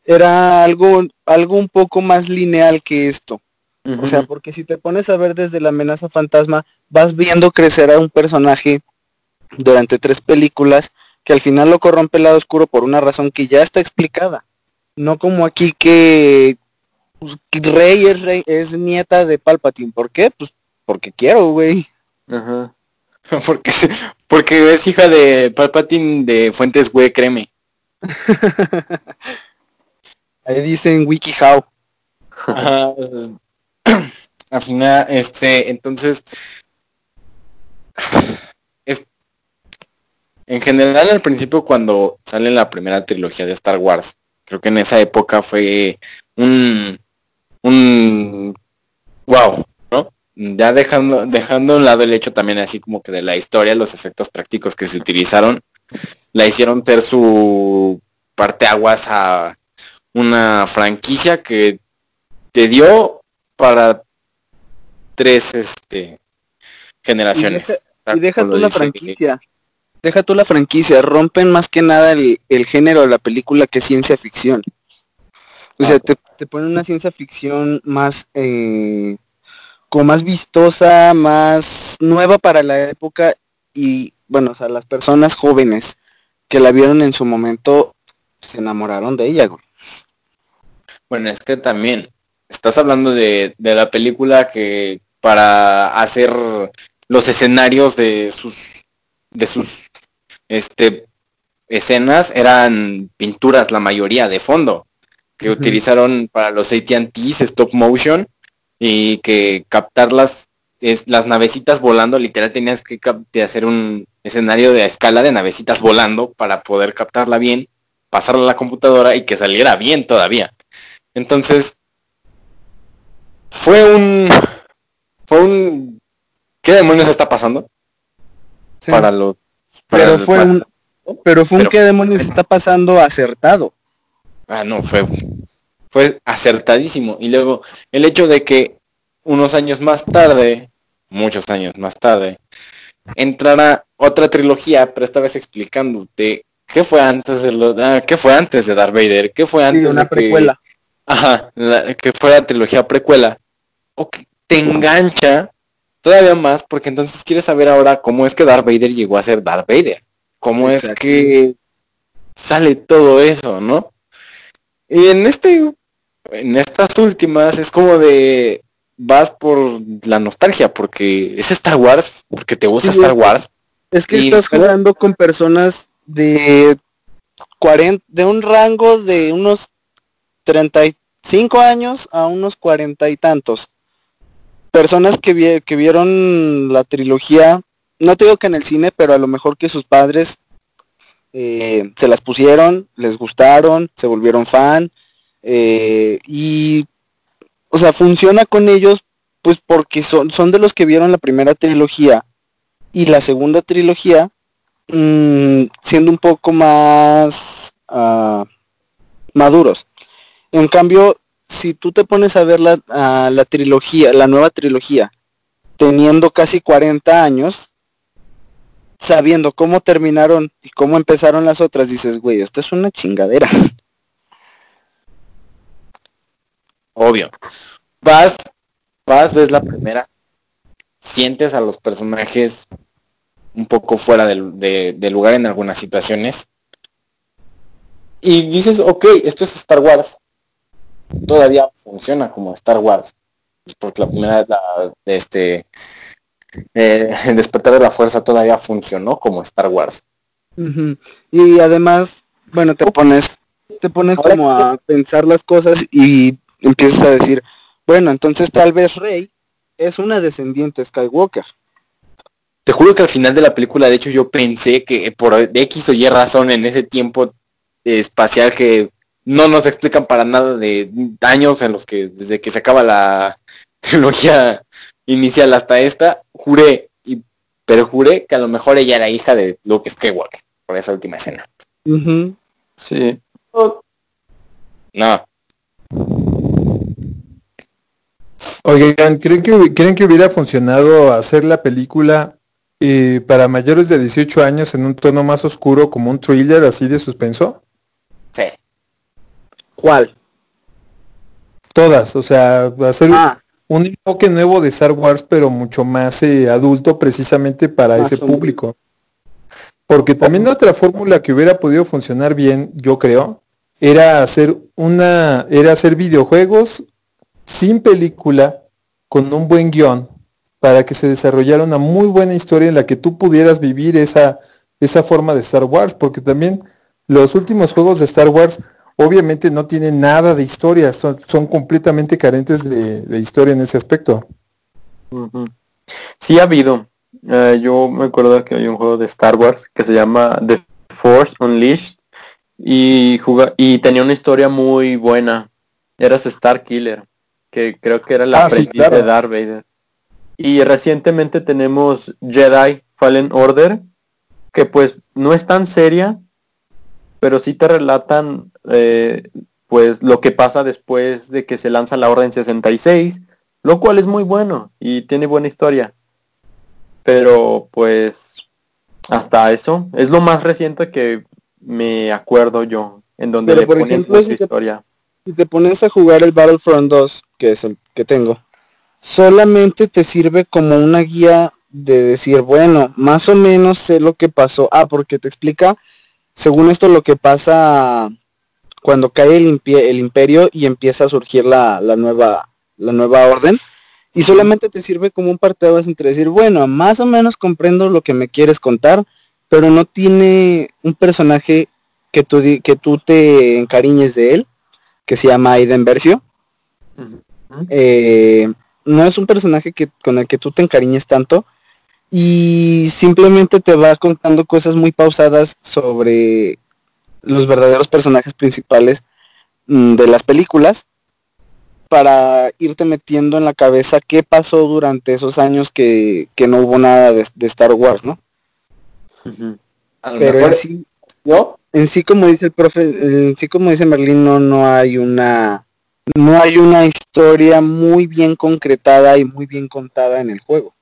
Era algo, algo un poco más lineal que esto. O sea, porque si te pones a ver desde la amenaza fantasma, vas viendo crecer a un personaje durante tres películas que al final lo corrompe el lado oscuro por una razón que ya está explicada. No como aquí que, pues, Rey es, rey es nieta de Palpatine. ¿Por qué? Pues porque quiero, güey. Ajá. porque, porque es hija de Palpatine de Fuentes Güey, créeme. Ahí dicen WikiHow. Ajá. Al final, este, entonces, es, en general al principio cuando sale la primera trilogía de Star Wars, creo que en esa época fue un, un, wow, ¿no? Ya dejando, dejando a un lado el hecho también así como que de la historia, los efectos prácticos que se utilizaron, la hicieron ter su parteaguas a una franquicia que te dio para tres este generaciones. Y deja Como tú la franquicia. Deja tú la franquicia. Rompen más que nada el, el género de la película que es ciencia ficción. O sea, te, te ponen una ciencia ficción más eh, como más vistosa, más nueva para la época y bueno, o sea, las personas jóvenes que la vieron en su momento se enamoraron de ella. Bueno, es que también estás hablando de la película que para hacer los escenarios de sus de sus este escenas eran pinturas la mayoría de fondo que utilizaron para los AT&T's stop motion y que captarlas es, las navecitas volando literal tenías que hacer un escenario de escala de navecitas volando para poder captarla bien pasarla a la computadora y que saliera bien todavía entonces, fue un... Fue un... ¿Qué demonios está pasando? Sí. Para los... para pero fue para- un pero fue un Pero- qué demonios está pasando acertado. Ah, no, fue... Fue acertadísimo. Y luego, el hecho de que unos años más tarde, muchos años más tarde, entrara otra trilogía, pero esta vez explicándote qué fue antes de lo, ah, qué fue antes de Darth Vader, qué fue antes Sí, una de que- precuela. Ajá, la- que fue la trilogía precuela. O que te engancha todavía más porque entonces quieres saber ahora cómo es que Darth Vader llegó a ser Darth Vader. Cómo es que sale todo eso, ¿no? Y en este, en estas últimas es como de vas por la nostalgia porque es Star Wars, porque te gusta Sí, Star Wars. Es que estás jugando con personas de 40, de un rango de unos 35 años a unos 40 y tantos. Personas que, vi- que vieron la trilogía, no te digo que en el cine, pero a lo mejor que sus padres eh, se las pusieron, les gustaron, se volvieron fan, eh, y, o sea, funciona con ellos, pues porque son, son de los que vieron la primera trilogía y la segunda trilogía mm, siendo un poco más ah, maduros. En cambio, si tú te pones a ver la, la trilogía, la nueva trilogía, teniendo casi 40 años, sabiendo cómo terminaron y cómo empezaron las otras, dices, güey, esto es una chingadera. Obvio. Vas, vas, ves la primera, sientes a los personajes un poco fuera del, de, del lugar en algunas situaciones. Y dices, ok, esto es Star Wars. Todavía funciona como Star Wars. Porque la primera, la, de este, eh, el despertar de la fuerza todavía funcionó como Star Wars. Y además, bueno, te pones, te pones Ahora como a pensar las cosas y empiezas a decir, bueno, entonces tal vez Rey es una descendiente Skywalker. te juro que al final de la película, de hecho, yo pensé que por X o Y razón en ese tiempo espacial que no nos explican para nada de años en los que desde que se acaba la trilogía inicial hasta esta, juré, y, pero juré que a lo mejor ella era hija de Luke Skywalker por esa última escena. Sí. No, Oigan, ¿creen que, ¿creen que hubiera funcionado hacer la película eh, para mayores de 18 años en un tono más oscuro como un thriller así de suspenso? sí. ¿Cuál? Todas, o sea, hacer Ah, un enfoque nuevo de Star Wars pero mucho más eh, adulto precisamente para Más ese público. Porque también otra fórmula que hubiera podido funcionar bien, yo creo, era hacer una, era hacer videojuegos sin película, con un buen guion, para que se desarrollara una muy buena historia en la que tú pudieras vivir esa, esa forma de Star Wars, porque también los últimos juegos de Star Wars obviamente no tienen nada de historia, son, son completamente carentes de, de historia en ese aspecto. Sí ha habido. Eh, yo me acuerdo que hay un juego de Star Wars que se llama The Force Unleashed y juga y tenía una historia muy buena. Eras Star Killer, que creo que era la Ah, sí, aprendiz claro. de Darth Vader. Y recientemente tenemos Jedi Fallen Order, que pues no es tan seria, pero sí te relatan eh, pues lo que pasa después de que se lanza la Orden 66, lo cual es muy bueno y tiene buena historia. Pero pues hasta eso es lo más reciente que me acuerdo yo, en donde Pero, le por ponen ejemplo, si te- historia. si te pones a jugar el Battlefront 2, que es el que tengo, solamente te sirve como una guía de decir, bueno, más o menos sé lo que pasó. Ah, porque te explica, según esto, lo que pasa cuando cae el, imperio y empieza a surgir la, la nueva la nueva orden. Y solamente te sirve como un parteaguas entre decir, bueno, más o menos comprendo lo que me quieres contar, pero no tiene un personaje que tú, que tú te encariñes de él que se llama Aiden Versio. Eh, no es un personaje que, con el que tú te encariñes tanto y simplemente te va contando cosas muy pausadas sobre los verdaderos personajes principales mm, de las películas para irte metiendo en la cabeza qué pasó durante esos años que, que no hubo nada de, de Star Wars, ¿no? Pero en sí, yo, en sí como dice el profe, en sí como dice Merlín, no, no hay una no hay una historia muy bien concretada y muy bien contada en el juego.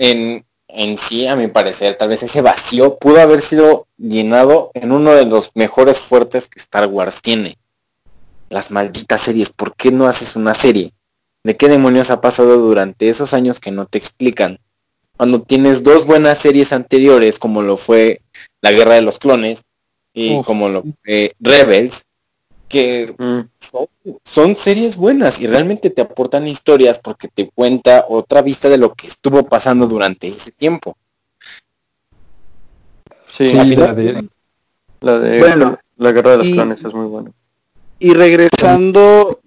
En, en sí, a mi parecer, tal vez ese vacío pudo haber sido llenado en uno de los mejores fuertes que Star Wars tiene. Las malditas series, ¿por qué no haces una serie? ¿De qué demonios ha pasado durante esos años que no te explican? Cuando tienes dos buenas series anteriores, como lo fue La Guerra de los Clones y Uf. como lo fue Rebels, que Mm. son, son series buenas y realmente te aportan historias porque te cuenta otra vista de lo que estuvo pasando durante ese tiempo. Sí, Sí, la, la de- de Bueno, la guerra de los y- clones es muy buena. Y regresando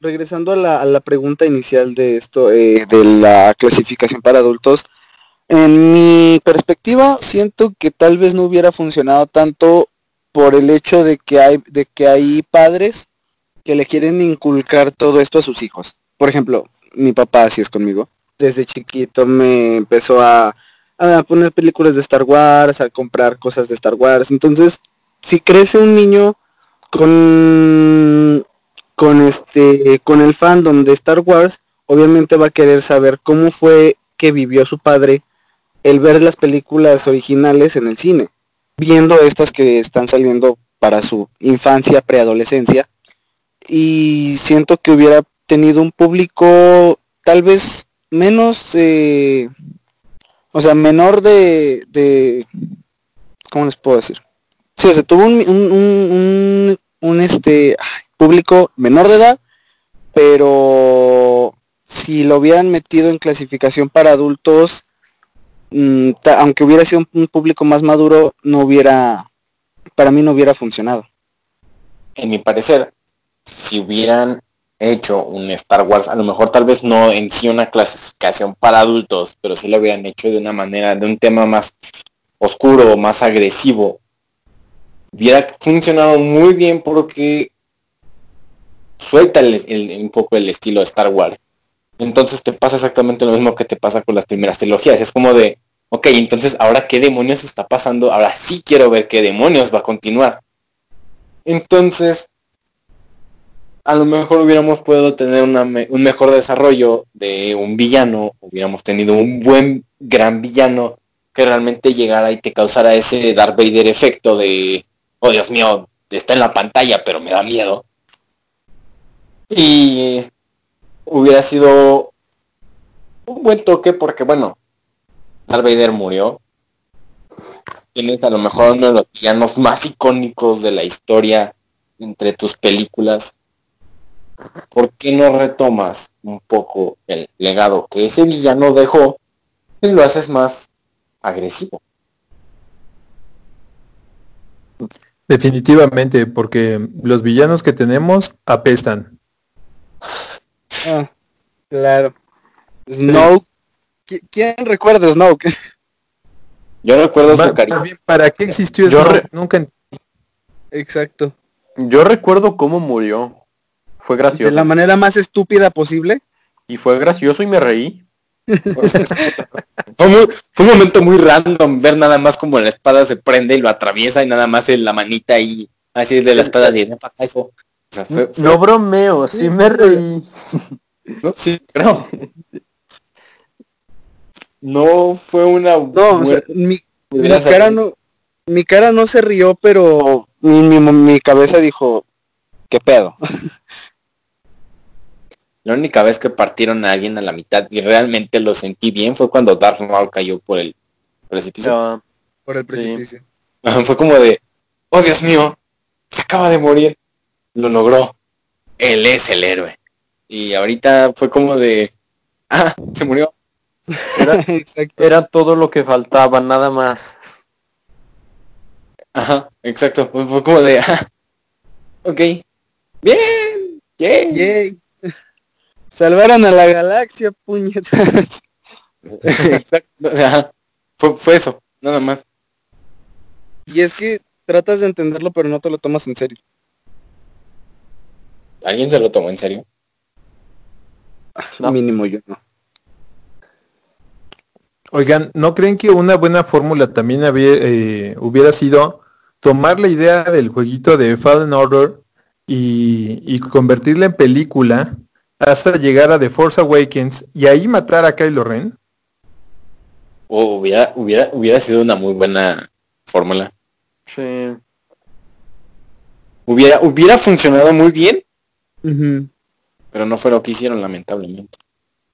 regresando a la, a la pregunta inicial de esto, eh, de la clasificación para adultos, en mi perspectiva siento que tal vez no hubiera funcionado tanto por el hecho de que hay, de que hay padres que le quieren inculcar todo esto a sus hijos. Por ejemplo, mi papá así es conmigo. Desde chiquito me empezó a, a poner películas de Star Wars, a comprar cosas de Star Wars. Entonces, si crece un niño con con este con el fandom de Star Wars, obviamente va a querer saber cómo fue que vivió su padre el ver las películas originales en el cine, viendo estas que están saliendo para su infancia, preadolescencia, y siento que hubiera tenido un público tal vez menos, eh, o sea, menor de, de, ¿cómo les puedo decir? Sí, o sea, tuvo un, un, un, un, este público menor de edad, pero si lo hubieran metido en clasificación para adultos, mm, aunque hubiera sido un, público más maduro, no hubiera, para mí no hubiera funcionado. En mi parecer, si hubieran hecho un Star Wars, a lo mejor tal vez no en sí una clasificación para adultos, pero sí lo hubieran hecho de una manera, de un tema más oscuro, más agresivo, hubiera funcionado muy bien porque suelta un poco el estilo de Star Wars. Entonces te pasa exactamente lo mismo que te pasa con las primeras trilogías. Es como de, ok, entonces ahora qué demonios está pasando, ahora sí quiero ver qué demonios va a continuar. Entonces, a lo mejor hubiéramos podido tener un mejor desarrollo de un villano, hubiéramos tenido un buen, gran villano que realmente llegara y te causara ese Darth Vader efecto de, oh Dios mío, está en la pantalla, pero me da miedo. Y hubiera sido un buen toque porque, bueno, Darth Vader murió. Tienes a lo mejor uno de los villanos más icónicos de la historia entre tus películas. ¿Por qué no retomas un poco el legado que ese villano dejó y lo haces más agresivo? Definitivamente, porque los villanos que tenemos apestan. Ah, claro. Snoke. ¿Quién recuerda Snoke? Yo recuerdo su cariño. ¿Para qué existió Yo Nunca Exacto. Yo recuerdo cómo murió. Fue gracioso. De la manera más estúpida posible. Y fue gracioso y me reí. fue, un momento muy random ver nada más como la espada se prende y lo atraviesa y nada más en la manita ahí así de la espada de no bromeo, sí me reí. No, sí, creo. No fue una... No, mi, cara no, mi cara no se rió, pero mi, mi, cabeza dijo, ¿qué pedo? La única vez que partieron a alguien a la mitad y realmente lo sentí bien fue cuando Darth Maul cayó por el precipicio. por el precipicio. Fue como de, oh Dios mío, se acaba de morir. Lo logró. Él es el héroe. Y ahorita fue como de, ah, se murió. Era, todo lo que faltaba, nada más. Ajá, exacto. Fue, como de, ah, ok. Bien. Yay. Salvaron a la galaxia, puñetas. exacto. Fue, fue eso, nada más. Y es que tratas de entenderlo, pero no te lo tomas en serio. ¿Alguien se lo tomó en serio? No. Mínimo yo no. Oigan, ¿no creen que una buena fórmula también había, eh, hubiera sido tomar la idea del jueguito de Fallen Order y, convertirla en película hasta llegar a The Force Awakens y ahí matar a Kylo Ren? O hubiera, hubiera, hubiera sido una muy buena fórmula. Sí. Hubiera, hubiera funcionado muy bien. Pero no fue lo que hicieron, lamentablemente.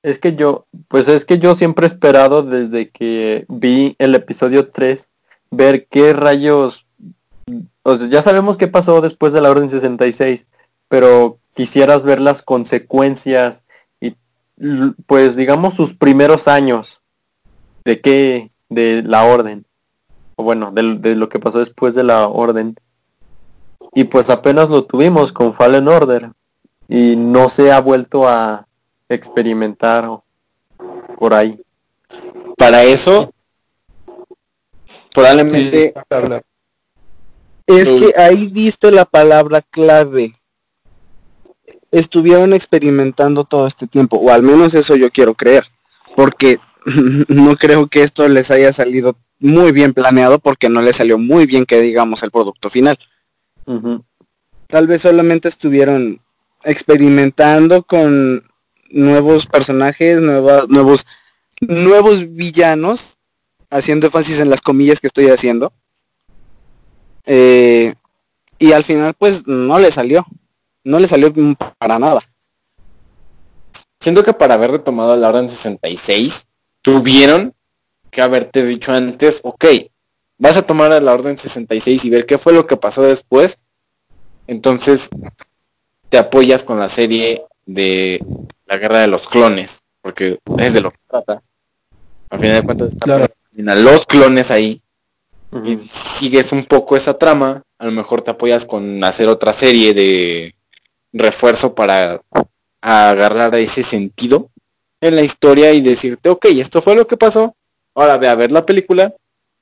Es que yo, pues es que yo siempre he esperado desde que vi el episodio 3, ver qué rayos, o sea, ya sabemos qué pasó después de la Orden 66, pero quisieras ver las consecuencias y pues digamos sus primeros años. De qué, de la Orden, o bueno, de, de lo que pasó después de la Orden. Y pues apenas lo tuvimos con Fallen Order y no se ha vuelto a experimentar por ahí. Para eso, probablemente... es que ahí viste la palabra clave. Estuvieron experimentando todo este tiempo, o al menos eso yo quiero creer, porque no creo que esto les haya salido muy bien planeado, porque no les salió muy bien que digamos el producto final. Tal vez solamente estuvieron experimentando con nuevos personajes, nuevos, nuevos villanos, haciendo énfasis en las comillas que estoy haciendo. Eh, y al final pues no le salió, no le salió para nada. Siento que para haber retomado la orden 66, tuvieron que haberte dicho antes, ok, vas a tomar a la orden 66 y ver qué fue lo que pasó después. Entonces, te apoyas con la serie de la guerra de los clones, porque es de lo que trata. Al final de cuentas los clones ahí y sigues un poco esa trama, a lo mejor te apoyas con hacer otra serie de refuerzo para a agarrar ese sentido en la historia y decirte, ok, esto fue lo que pasó, ahora ve a ver la película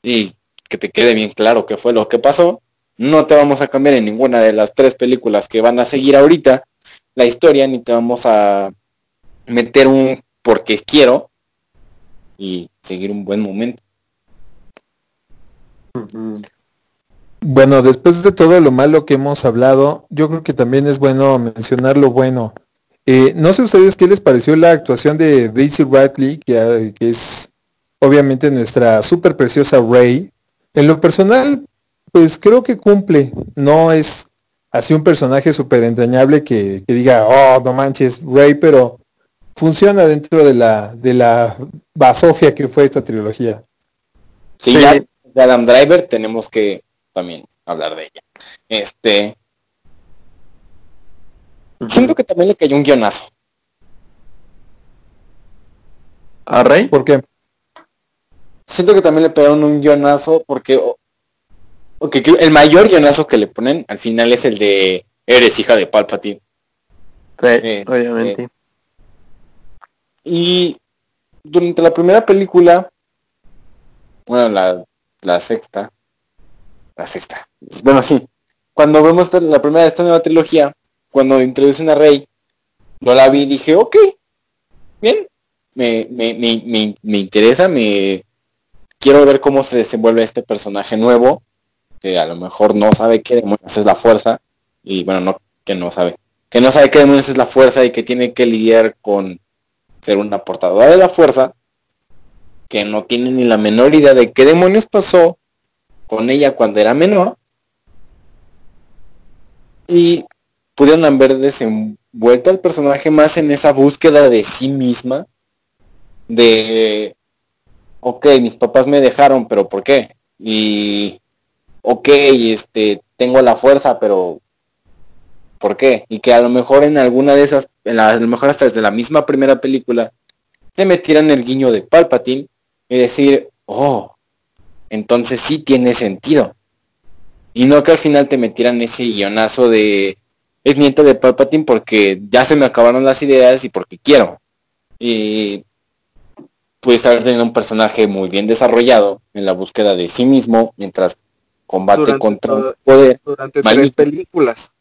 y que te quede bien claro qué fue lo que pasó. No te vamos a cambiar en ninguna de las tres películas que van a seguir ahorita la historia, ni te vamos a meter un porque quiero y seguir un buen momento. Bueno, después de todo lo malo que hemos hablado, yo creo que también es bueno mencionar lo bueno. Eh, no sé ustedes qué les pareció la actuación de Daisy Radley, que, que es obviamente nuestra súper preciosa Rey. En lo personal, pues creo que cumple. No es así un personaje súper entrañable que, que, diga, oh, no manches, Rey, pero funciona dentro de la, de la basofia que fue esta trilogía. Sí, ya de Adam Driver tenemos que también hablar de ella. Este. Siento que también le cayó un guionazo. ¿A Rey? ¿Por qué? Siento que también le pegaron un guionazo porque okay, el mayor guionazo que le ponen al final es el de eres hija de Palpatine. Sí, eh, obviamente. Eh, y durante la primera película, bueno, la, la sexta, la sexta, bueno, sí, cuando vemos la primera de esta nueva trilogía, cuando introducen a Rey, yo la vi y dije, ok, bien, me, me, me, me, interesa, me quiero ver cómo se desenvuelve este personaje nuevo, que a lo mejor no sabe qué demonios es la fuerza, y bueno, no, que no sabe, que no sabe qué demonios es la fuerza y que tiene que lidiar con ser una portadora de la fuerza que no tiene ni la menor idea de qué demonios pasó con ella cuando era menor y pudieron haber desenvuelto al personaje más en esa búsqueda de sí misma de ok mis papás me dejaron pero por qué y ok este tengo la fuerza pero por qué y que a lo mejor en alguna de esas a lo mejor hasta desde la misma primera película, te metieran el guiño de Palpatine y decir, oh, entonces sí tiene sentido. Y no que al final te metieran ese guionazo de es nieto de Palpatine porque ya se me acabaron las ideas y porque quiero. Y puedes haber tenido un personaje muy bien desarrollado en la búsqueda de sí mismo mientras combate contra el poder. Durante tres películas.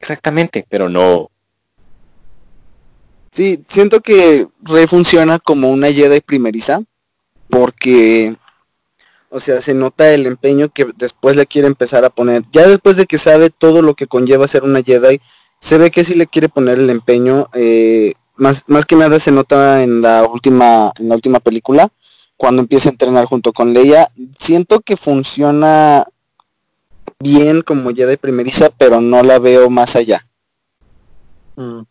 Exactamente, pero no Sí, siento que Rey funciona como una Jedi primeriza, porque, o sea, se nota el empeño que después le quiere empezar a poner. Ya después de que sabe todo lo que conlleva ser una Jedi, se ve que sí le quiere poner el empeño. Eh, más, más que nada se nota en la última, en la última película, cuando empieza a entrenar junto con Leia. Siento que funciona bien como Jedi primeriza, pero no la veo más allá. Mm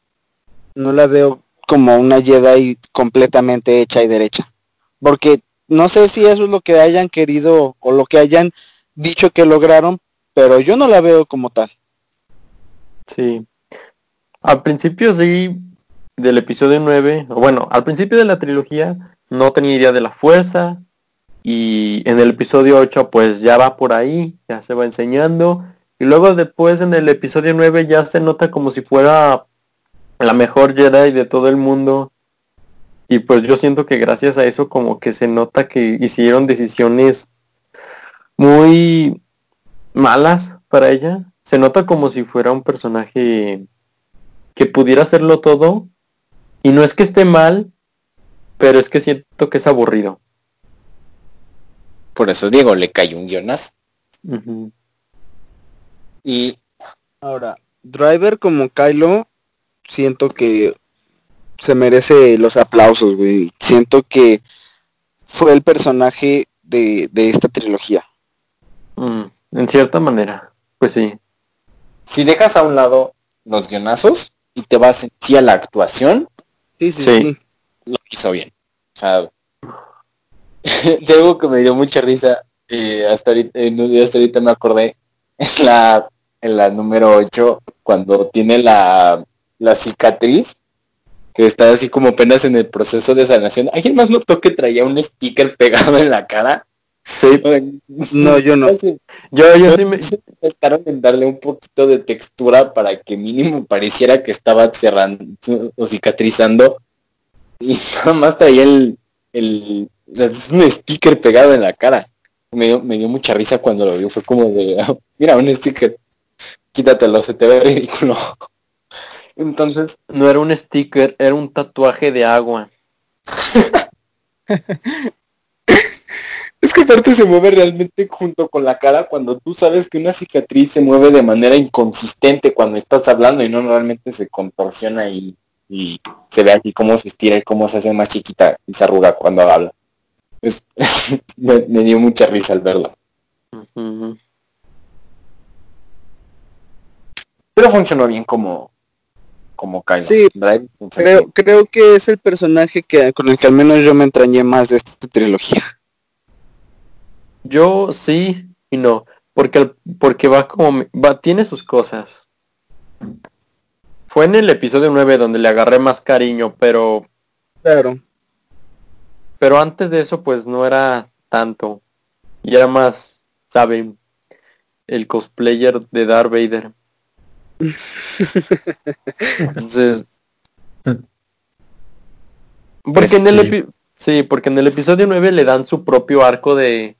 no la veo como una Jedi completamente hecha y derecha. Porque no sé si eso es lo que hayan querido o lo que hayan dicho que lograron, pero yo no la veo como tal. Sí. Al principio sí, del episodio 9, o bueno, al principio de la trilogía no tenía idea de la fuerza y en el episodio 8 pues ya va por ahí, ya se va enseñando y luego después en el episodio 9 ya se nota como si fuera la mejor Jedi de todo el mundo. Y pues yo siento que gracias a eso como que se nota que hicieron decisiones muy malas para ella. Se nota como si fuera un personaje que pudiera hacerlo todo. Y no es que esté mal, pero es que siento que es aburrido. Por eso Diego le cayó un guionazo. Y ahora, Driver como Kylo siento que se merece los aplausos, güey. Siento que fue el personaje de, esta trilogía. Mm, en cierta manera, pues sí. Si dejas a un lado los guionazos y te vas en sí a la actuación, sí, sí, sí. lo hizo bien. O sea, de algo que me dio mucha risa, eh, hasta, ahorita, eh, hasta ahorita me acordé, en la, en la número 8, cuando tiene la la cicatriz, que está así como apenas en el proceso de sanación. ¿Alguien más notó que traía un sticker pegado en la cara? Sí, No, yo no. yo, yo sí me... Trataron en darle un poquito de textura para que mínimo pareciera que estaba cerrando o cicatrizando. Y nada más traía el, el es un sticker pegado en la cara. Me dio, me dio mucha risa cuando lo vio. Fue como de, mira, un sticker. Quítatelo, se te ve ridículo. Entonces, No era un sticker, era un tatuaje de agua. Es que aparte se mueve realmente junto con la cara cuando tú sabes que una cicatriz se mueve de manera inconsistente cuando estás hablando y no realmente se contorsiona y, y se ve aquí cómo se estira y cómo se hace más chiquita y se arruga cuando habla. Es- me, me dio mucha risa al verlo. Ujú. Pero funcionó bien como como Kylo. Sí, Drive, Creo, creo que es el personaje que con el que al menos yo me entrañé más de esta trilogía. Yo sí y no, porque porque va como va tiene sus cosas. Fue en el episodio 9 donde le agarré más cariño, pero Claro. Pero antes de eso pues no era tanto. Y era más, saben, el cosplayer de Darth Vader. Entonces, porque en el Sí. epi- sí, porque en el episodio 9 le dan su propio arco de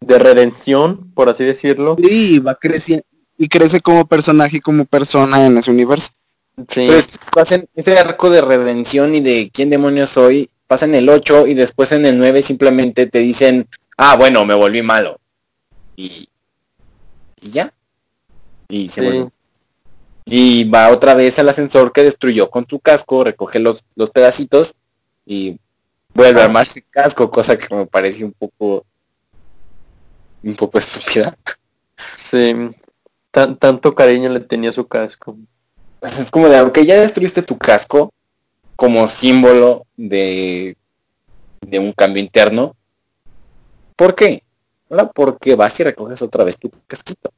de redención, por así decirlo. Sí, va creciendo y crece como personaje y como persona en ese universo. Sí. Pues pasan ese arco de redención y de quién demonios soy, pasa en el 8 y después en el 9 simplemente te dicen, ah, bueno, me volví malo. Y, y ya. Y se Sí. vuelve. Y va otra vez al ascensor que destruyó con su casco, recoge los, los pedacitos y vuelve a armarse el casco, cosa que me parece un poco un poco estúpida. Sí, tan- tanto cariño le tenía a su casco. Es como de, aunque ya destruiste tu casco como símbolo de, de un cambio interno, ¿por qué? Ahora, porque vas y recoges otra vez tu casquito.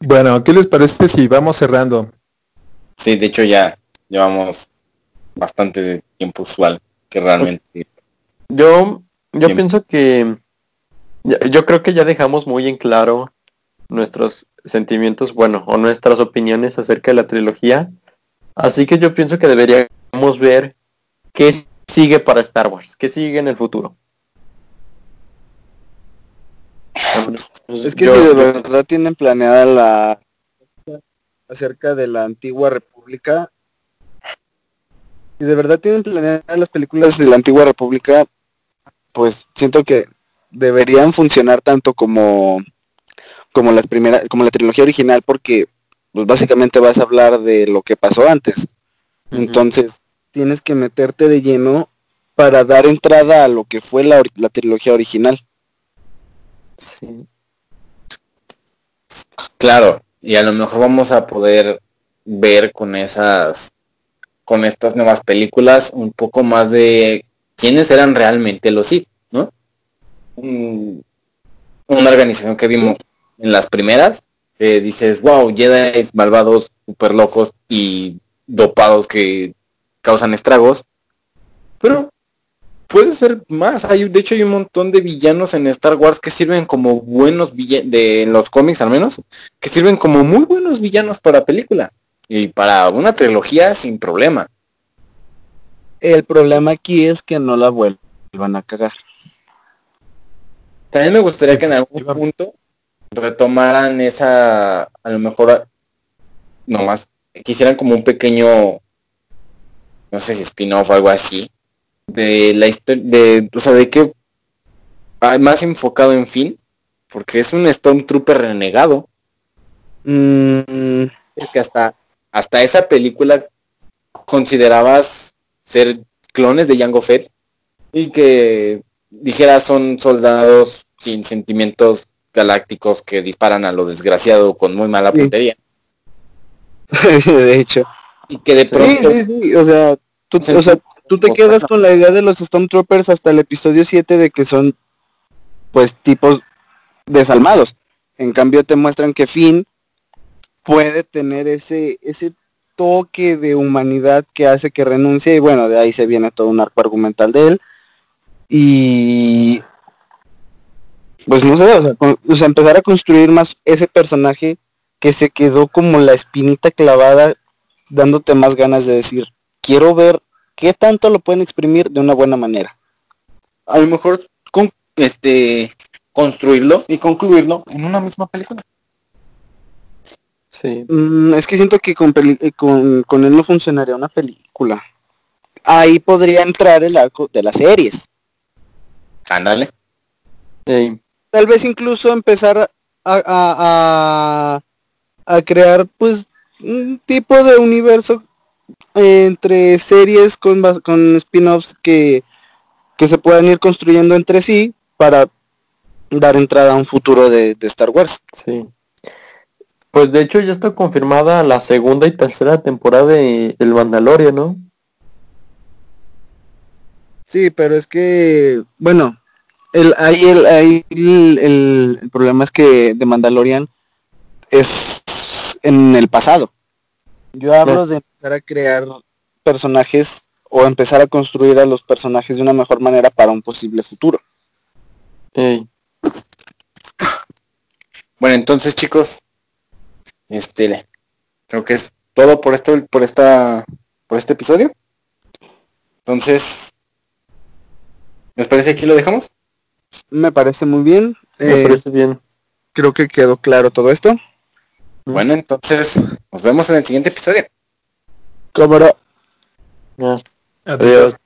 Bueno, ¿qué les parece si vamos cerrando? Sí, de hecho ya llevamos bastante de tiempo usual que realmente... Yo, yo pienso que yo creo que ya dejamos muy en claro nuestros sentimientos, bueno, o nuestras opiniones acerca de la trilogía. Así que yo pienso que deberíamos ver qué sigue para Star Wars, qué sigue en el futuro. Es que Yo- si de verdad tienen planeada la acerca de la antigua república, si de verdad tienen planeadas las películas de la antigua república, pues siento que deberían funcionar tanto como como las primeras como la trilogía original porque pues básicamente vas a hablar de lo que pasó antes. Entonces, tienes que meterte de lleno para dar entrada a lo que fue la, la trilogía original. Sí. Claro, y a lo mejor vamos a poder ver con esas, con estas nuevas películas un poco más de quiénes eran realmente los Sith, ¿no? Un- una organización que vimos en las primeras, que dices, wow, Jedi malvados, super locos y dopados que causan estragos, pero puedes ver más. Hay, de hecho, hay un montón de villanos en Star Wars que sirven como buenos villanos, de en los cómics al menos, que sirven como muy buenos villanos para película. Y para una trilogía sin problema. El problema aquí es que no la vuelvan a cagar. También me gustaría que en algún punto retomaran esa, a lo mejor, nomás, quisieran como un pequeño, no sé si spin-off o algo así, de la historia, de, o sea, de que más enfocado en fin, porque es un Stormtrooper renegado, Mm, que hasta, hasta esa película considerabas ser clones de Jango Fett y que dijeras son soldados sin sentimientos galácticos que disparan a lo desgraciado con muy mala puntería de hecho. y que de pronto sí, sí, o sea, tú, Sí. o sea, tú te quedas con la idea de los Stormtroopers hasta el episodio 7 de que son, pues, tipos desalmados. En cambio te muestran que Finn puede tener ese, ese toque de humanidad que hace que renuncie y bueno, de ahí se viene todo un arco argumental de él. y pues no sé, o sea, con- o sea, empezar a construir más ese personaje que se quedó como la espinita clavada, dándote más ganas de decir, quiero ver qué tanto lo pueden exprimir de una buena manera. A lo mejor con este construirlo y concluirlo en una misma película. Sí. Mm, es que siento que con, peli- eh, con, con él no funcionaría una película. Ahí podría entrar el arco de las series. Ándale. Ey, Tal vez incluso empezar a, a, a, a crear pues un tipo de universo entre series con, con spin-offs que, que se puedan ir construyendo entre sí para dar entrada a un futuro de, de Star Wars. sí. Pues de hecho ya está confirmada la segunda y tercera temporada de El Mandalorian, ¿no? Sí, pero es que, bueno, el, ahí, el, ahí el, el- el problema es que de Mandalorian es en el pasado. Yo hablo de empezar a crear personajes o empezar a construir a los personajes de una mejor manera para un posible futuro. Ey, Bueno, entonces chicos, este creo que es todo por esto, por esta, por este episodio. Entonces, ¿les parece que aquí lo dejamos? Me parece muy bien. Me eh, parece bien. Creo que quedó claro todo esto. Bueno, entonces nos vemos en el siguiente episodio. Cámara. Adiós.